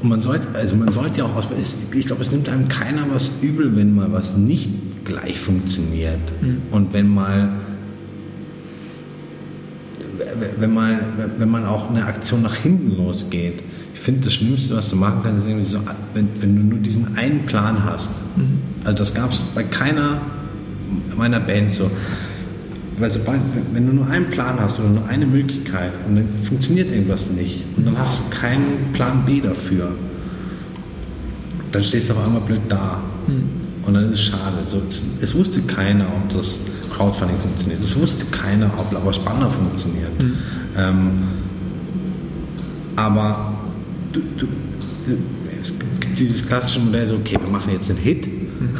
und man sollte, also man sollte ja auch ausprobieren. Ich glaube, es nimmt einem keiner was übel, wenn mal was nicht gleich funktioniert. Mhm. Und wenn mal wenn man, wenn man auch eine Aktion nach hinten losgeht. Ich finde, das Schlimmste, was du machen kannst, ist irgendwie so, wenn, wenn du nur diesen einen Plan hast. Mhm. Also das gab es bei keiner meiner Bands so. Weil sobald, wenn du nur einen Plan hast oder nur eine Möglichkeit und dann funktioniert irgendwas nicht und dann hast du keinen Plan B dafür, dann stehst du auf einmal blöd da. Mhm. Und dann ist es schade. So, es, es wusste keiner, ob das Crowdfunding funktioniert. Es wusste keiner, ob Labor Banner funktioniert. Mhm. Ähm, aber du, du, es gibt dieses klassische Modell, so, okay, wir machen jetzt einen Hit. Mhm.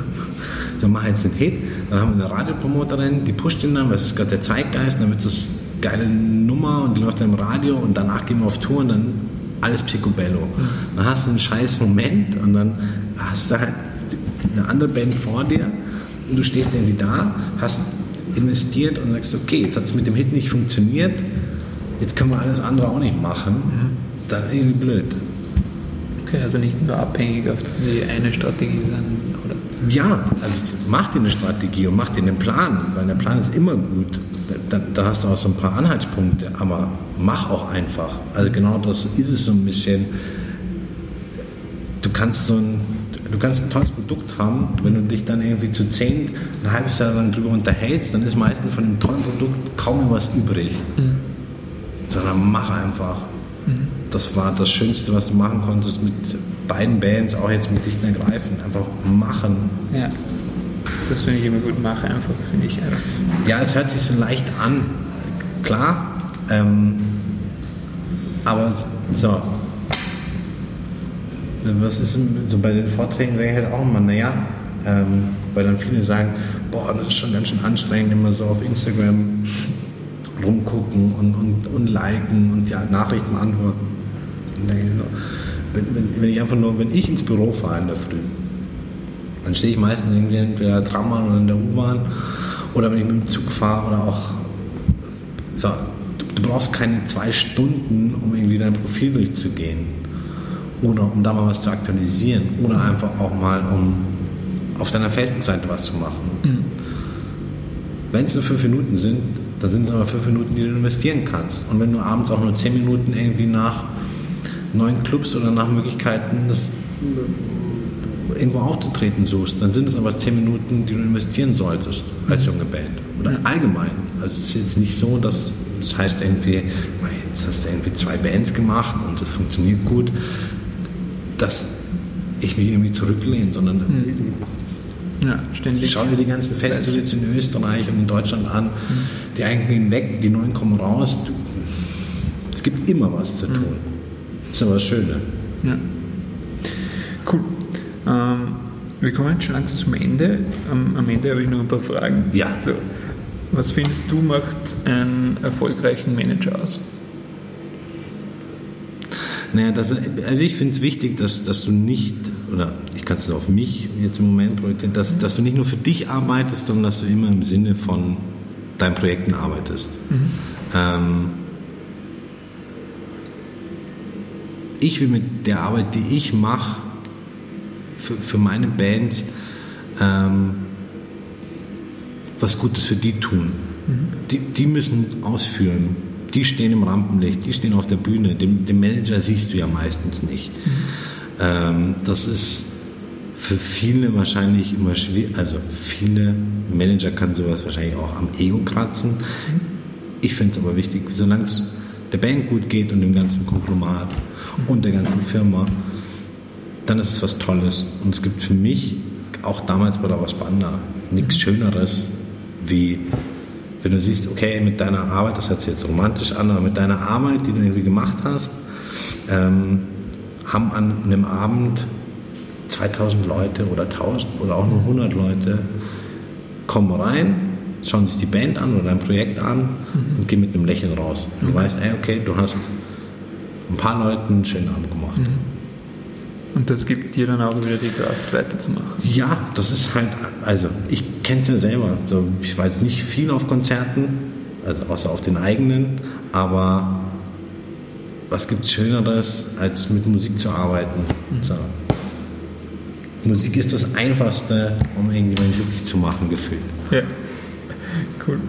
Wir machen jetzt einen Hit. Dann haben wir eine Radiopromoterin, die pusht ihn dann, weil es ist gerade der Zeitgeist, dann wird es eine geile Nummer und die läuft dann im Radio und danach gehen wir auf Tour und dann alles Picobello. Mhm. Dann hast du einen scheiß Moment und dann hast du halt eine andere Band vor dir und du stehst irgendwie da, hast investiert und sagst, okay, jetzt hat es mit dem Hit nicht funktioniert, jetzt können wir alles andere auch nicht machen, mhm. dann irgendwie blöd. Okay, also nicht nur abhängig auf die eine Strategie sein, oder? Ja, also mach dir eine Strategie und mach dir einen Plan, weil der Plan ist immer gut. Dann, dann hast du auch so ein paar Anhaltspunkte, aber mach auch einfach. Also genau das ist es so ein bisschen. Du kannst so ein du kannst ein tolles Produkt haben, wenn du dich dann irgendwie zu zehn, ein halbes Jahr lang drüber unterhältst, dann ist meistens von dem tollen Produkt kaum was übrig. Mhm. Sondern mach einfach. Mhm. Das war das Schönste, was du machen konntest mit beiden Bands, auch jetzt mit Dichten ergreifen. Einfach machen. Ja. Das finde ich immer gut, mach einfach, finde ich einfach. Ja, es hört sich so leicht an, klar. Ähm, aber so, was ist so bei den Vorträgen, sage ich halt auch immer, naja, ähm, weil dann viele sagen, boah, das ist schon ganz schön anstrengend, immer so auf Instagram rumgucken und, und, und liken und ja, Nachrichten beantworten. Wenn, wenn, wenn, ich einfach nur, wenn ich ins Büro fahre in der Früh, dann stehe ich meistens irgendwie entweder Trambahn oder in der U-Bahn oder wenn ich mit dem Zug fahre oder auch so, du, du brauchst keine zwei Stunden, um irgendwie dein Profil durchzugehen oder um da mal was zu aktualisieren oder einfach auch mal um auf deiner Facebook-Seite was zu machen. Mhm. Wenn es nur fünf Minuten sind, dann sind es aber fünf Minuten, die du investieren kannst. Und wenn du abends auch nur zehn Minuten irgendwie nach neuen Clubs oder nach Möglichkeiten das irgendwo aufzutreten suchst, dann sind es aber zehn Minuten, die du investieren solltest als junge Band. Oder ja. allgemein. Also es ist jetzt nicht so, dass das heißt irgendwie, jetzt hast du irgendwie zwei Bands gemacht und das funktioniert gut dass ich mich irgendwie zurücklehne, sondern hm. ja, ständig. Schau dir die ganzen Festivals in Österreich und in Deutschland an, die einen gehen weg, die neuen kommen raus. Es gibt immer was zu tun. Das ist aber das Schöne. Ja. Cool. Ähm, wir kommen jetzt schon langsam zum Ende. Am, am Ende habe ich noch ein paar Fragen. Ja. So. Was findest du macht einen erfolgreichen Manager aus? Naja, das, also ich finde es wichtig, dass, dass du nicht, oder ich kann es auf mich jetzt im Moment projizieren, dass, dass du nicht nur für dich arbeitest, sondern dass du immer im Sinne von deinen Projekten arbeitest. Mhm. Ähm, ich will mit der Arbeit, die ich mache, für, für meine Bands ähm, was Gutes für die tun. Mhm. Die, die müssen ausführen die stehen im Rampenlicht, die stehen auf der Bühne. Den, den Manager siehst du ja meistens nicht. Mhm. Ähm, das ist für viele wahrscheinlich immer schwierig. Also viele Manager kann sowas wahrscheinlich auch am Ego kratzen. Mhm. Ich finde es aber wichtig, solange es der Band gut geht und dem ganzen Konglomerat und der ganzen Firma, dann ist es was Tolles. Und es gibt für mich, auch damals bei der Waspanda, nichts Schöneres, wie wenn du siehst, okay, mit deiner Arbeit, das hört sich jetzt romantisch an, aber mit deiner Arbeit, die du irgendwie gemacht hast, ähm, haben an einem Abend 2000 Leute oder 1000 oder auch nur 100 Leute kommen rein, schauen sich die Band an oder dein Projekt an mhm. und gehen mit einem Lächeln raus. Du mhm. weißt, ey, okay, du hast ein paar Leuten einen schönen Abend gemacht. Mhm. Und das gibt dir dann auch wieder die Kraft, weiterzumachen. Ja, das ist halt, also ich kenne es ja selber. So, ich war jetzt nicht viel auf Konzerten, also außer auf den eigenen, aber was gibt es Schöneres, als mit Musik zu arbeiten? Mhm. So. Musik ist das Einfachste, um irgendjemanden glücklich zu machen, gefühlt. Ja. Cool.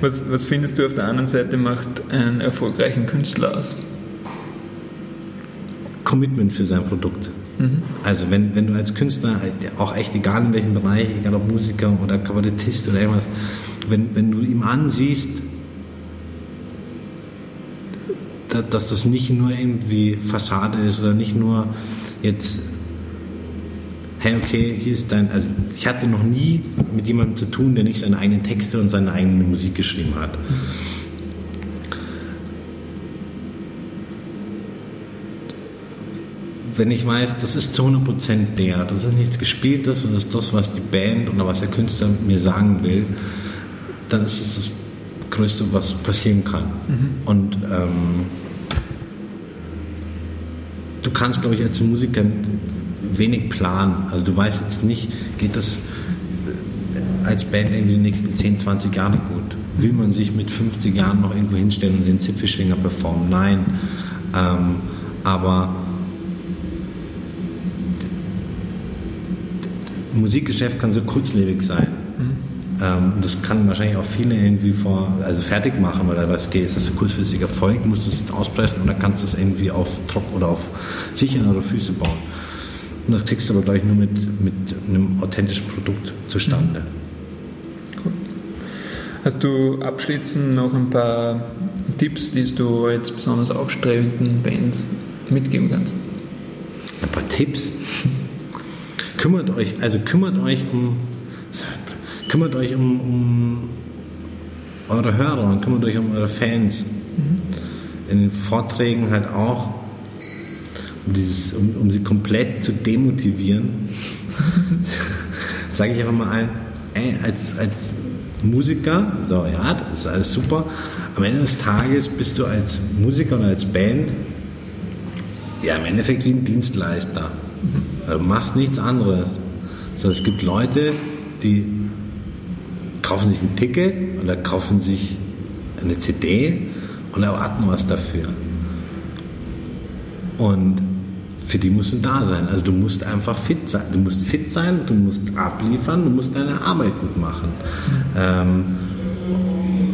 Was, was findest du auf der anderen Seite macht einen erfolgreichen Künstler aus? Commitment für sein Produkt. Mhm. Also wenn, wenn du als Künstler, auch echt egal in welchem Bereich, egal ob Musiker oder Kabarettist oder irgendwas, wenn, wenn du ihm ansiehst, dass das nicht nur irgendwie Fassade ist oder nicht nur jetzt, hey, okay, hier ist dein, also ich hatte noch nie mit jemandem zu tun, der nicht seine eigenen Texte und seine eigene Musik geschrieben hat. Mhm wenn ich weiß, das ist zu 100% der, das ist nichts Gespieltes und das ist das, was die Band oder was der Künstler mir sagen will, dann ist es das Größte, was passieren kann. Mhm. Und ähm, du kannst, glaube ich, als Musiker wenig planen. Also du weißt jetzt nicht, geht das als Band in den nächsten 10, 20 Jahren gut? Will man sich mit 50 Jahren noch irgendwo hinstellen und den Zipfelschwinger performen? Nein. Ähm, aber Musikgeschäft kann so kurzlebig sein. Mhm. Ähm, und das kann wahrscheinlich auch viele irgendwie vor, also fertig machen, weil er weiß, okay, ist das ein kurzfristiger Erfolg, musst du es auspressen oder kannst du es irgendwie auf Trock oder auf sichere Füße bauen. Und das kriegst du aber, glaube ich, nur mit, mit einem authentischen Produkt zustande. Mhm. Cool. Hast du abschließend noch ein paar Tipps, die du jetzt besonders aufstrebenden Bands mitgeben kannst? Ein paar Tipps? kümmert euch, also kümmert euch um, kümmert euch um, um eure Hörer und kümmert euch um eure Fans. Mhm. In den Vorträgen halt auch, um, dieses, um, um sie komplett zu demotivieren, sage ich einfach mal allen, ey, als, als Musiker, so ja, das ist alles super. Am Ende des Tages bist du als Musiker oder als Band ja im Endeffekt wie ein Dienstleister. Du machst nichts anderes. So, es gibt Leute, die kaufen sich ein Ticket oder kaufen sich eine CD und erwarten was dafür. Und für die musst du da sein. Also du musst einfach fit sein. Du musst fit sein, du musst abliefern, du musst deine Arbeit gut machen. Ähm,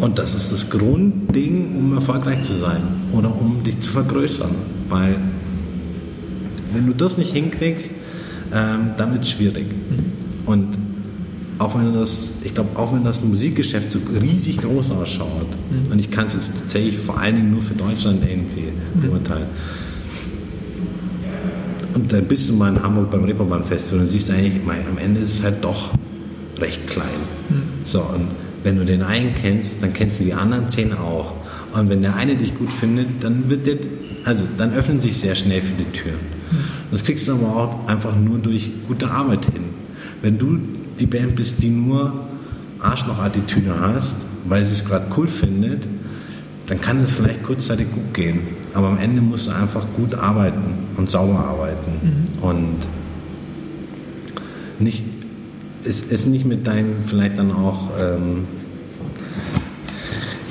und das ist das Grundding, um erfolgreich zu sein oder um dich zu vergrößern. Weil wenn du das nicht hinkriegst, ähm, dann wird es schwierig. Mhm. Und auch wenn das, ich glaube, auch wenn das Musikgeschäft so riesig groß ausschaut, mhm. und ich kann es jetzt tatsächlich vor allen Dingen nur für Deutschland irgendwie mhm. beurteilen. Und dann bist du mal in Hamburg beim Reeperbahn Festival und siehst eigentlich, am Ende ist es halt doch recht klein. Mhm. So, und wenn du den einen kennst, dann kennst du die anderen zehn auch. Und wenn der eine dich gut findet, dann wird der, also dann öffnen sich sehr schnell viele Türen. Das kriegst du aber auch einfach nur durch gute Arbeit hin. Wenn du die Band bist, die nur Arschloch-Attitüde hast, weil sie es gerade cool findet, dann kann es vielleicht kurzzeitig gut gehen. Aber am Ende musst du einfach gut arbeiten und sauber arbeiten. Mhm. Und nicht, es ist nicht mit deinen vielleicht dann auch ähm,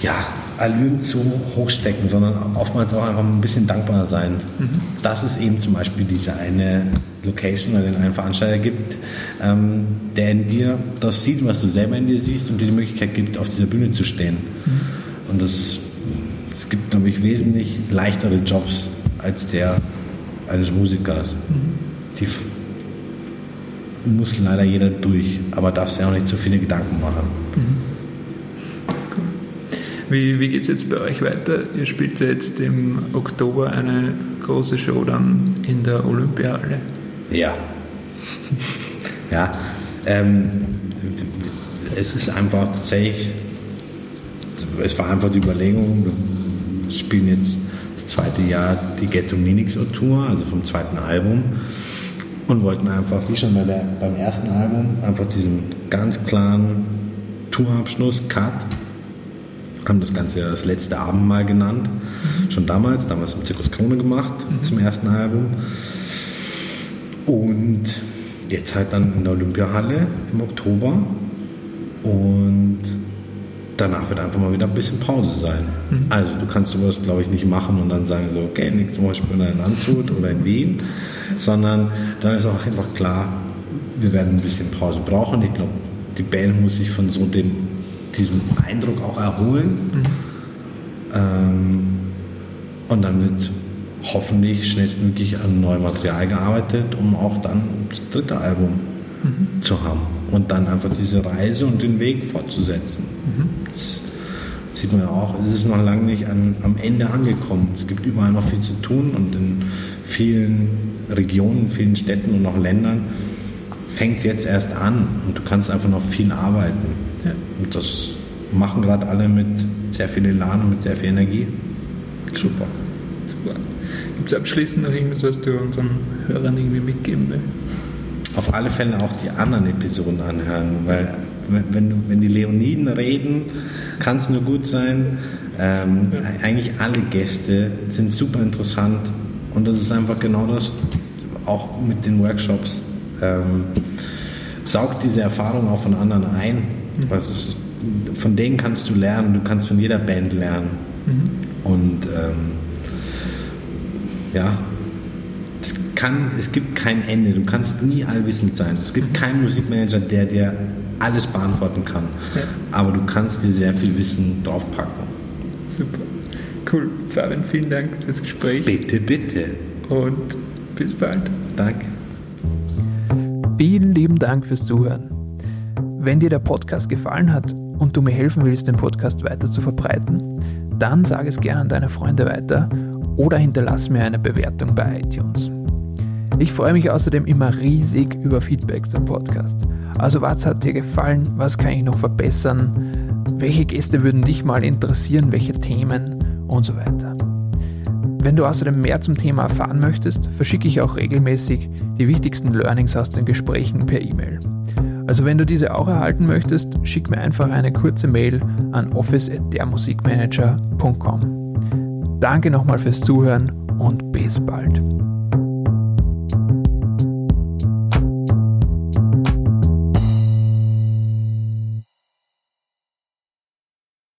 ja, Allüren zu hochstecken, sondern oftmals auch einfach ein bisschen dankbar sein. Mhm. Dass es eben zum Beispiel diese eine Location oder den einen Veranstalter gibt, ähm, der in dir das sieht, was du selber in dir siehst und dir die Möglichkeit gibt, auf dieser Bühne zu stehen. Mhm. Und das es gibt, glaube ich, wesentlich leichtere Jobs als der eines Musikers. Mhm. Die muss leider jeder durch, aber darfst ja auch nicht zu viele Gedanken machen. Wie, wie geht es jetzt bei euch weiter? Ihr spielt ja jetzt im Oktober eine große Show dann in der Olympiahalle. Ja. ja. Ähm, es ist einfach tatsächlich, es war einfach die Überlegung, wir spielen jetzt das zweite Jahr die Ghetto Minix Tour, also vom zweiten Album und wollten einfach, wie schon bei der, beim ersten Album, einfach diesen ganz klaren Tourabschluss, Cut haben das Ganze ja das letzte Abendmahl genannt. Mhm. Schon damals, damals im Zirkus Krone gemacht, mhm. zum ersten Album. Und jetzt halt dann in der Olympiahalle im Oktober. Und danach wird einfach mal wieder ein bisschen Pause sein. Mhm. Also du kannst sowas, glaube ich, nicht machen und dann sagen so, okay, nächste Woche spielen wir in Landshut oder in Wien, sondern dann ist auch einfach klar, wir werden ein bisschen Pause brauchen. Ich glaube, die Band muss sich von so dem diesem Eindruck auch erholen. Mhm. Ähm, und dann wird hoffentlich schnellstmöglich an neuem Material gearbeitet, um auch dann das dritte Album mhm. zu haben. Und dann einfach diese Reise und den Weg fortzusetzen. Mhm. Das sieht man ja auch, es ist noch lange nicht an, am Ende angekommen. Es gibt überall noch viel zu tun und in vielen Regionen, vielen Städten und auch Ländern fängt es jetzt erst an und du kannst einfach noch viel arbeiten. Ja. Und das machen gerade alle mit sehr viel Elan und mit sehr viel Energie. Super. Super. Gibt es abschließend noch irgendwas, was du unseren Hörern irgendwie mitgeben willst? Auf alle Fälle auch die anderen Episoden anhören, weil wenn, du, wenn die Leoniden reden, kann es nur gut sein. Ähm, ja. Eigentlich alle Gäste sind super interessant und das ist einfach genau das, auch mit den Workshops. Ähm, saugt diese Erfahrung auch von anderen ein. Mhm. Was ist, von denen kannst du lernen, du kannst von jeder Band lernen. Mhm. Und ähm, ja, es, kann, es gibt kein Ende, du kannst nie allwissend sein. Es gibt keinen Musikmanager, der dir alles beantworten kann. Ja. Aber du kannst dir sehr viel Wissen draufpacken. Super. Cool. Fabian, vielen Dank fürs Gespräch. Bitte, bitte. Und bis bald. Danke. Vielen lieben Dank fürs Zuhören. Wenn dir der Podcast gefallen hat und du mir helfen willst, den Podcast weiter zu verbreiten, dann sag es gerne an deine Freunde weiter oder hinterlass mir eine Bewertung bei iTunes. Ich freue mich außerdem immer riesig über Feedback zum Podcast. Also was hat dir gefallen? Was kann ich noch verbessern? Welche Gäste würden dich mal interessieren? Welche Themen? Und so weiter. Wenn du außerdem mehr zum Thema erfahren möchtest, verschicke ich auch regelmäßig die wichtigsten Learnings aus den Gesprächen per E-Mail. Also wenn du diese auch erhalten möchtest, schick mir einfach eine kurze Mail an office@dermusikmanager.com. Danke nochmal fürs Zuhören und bis bald.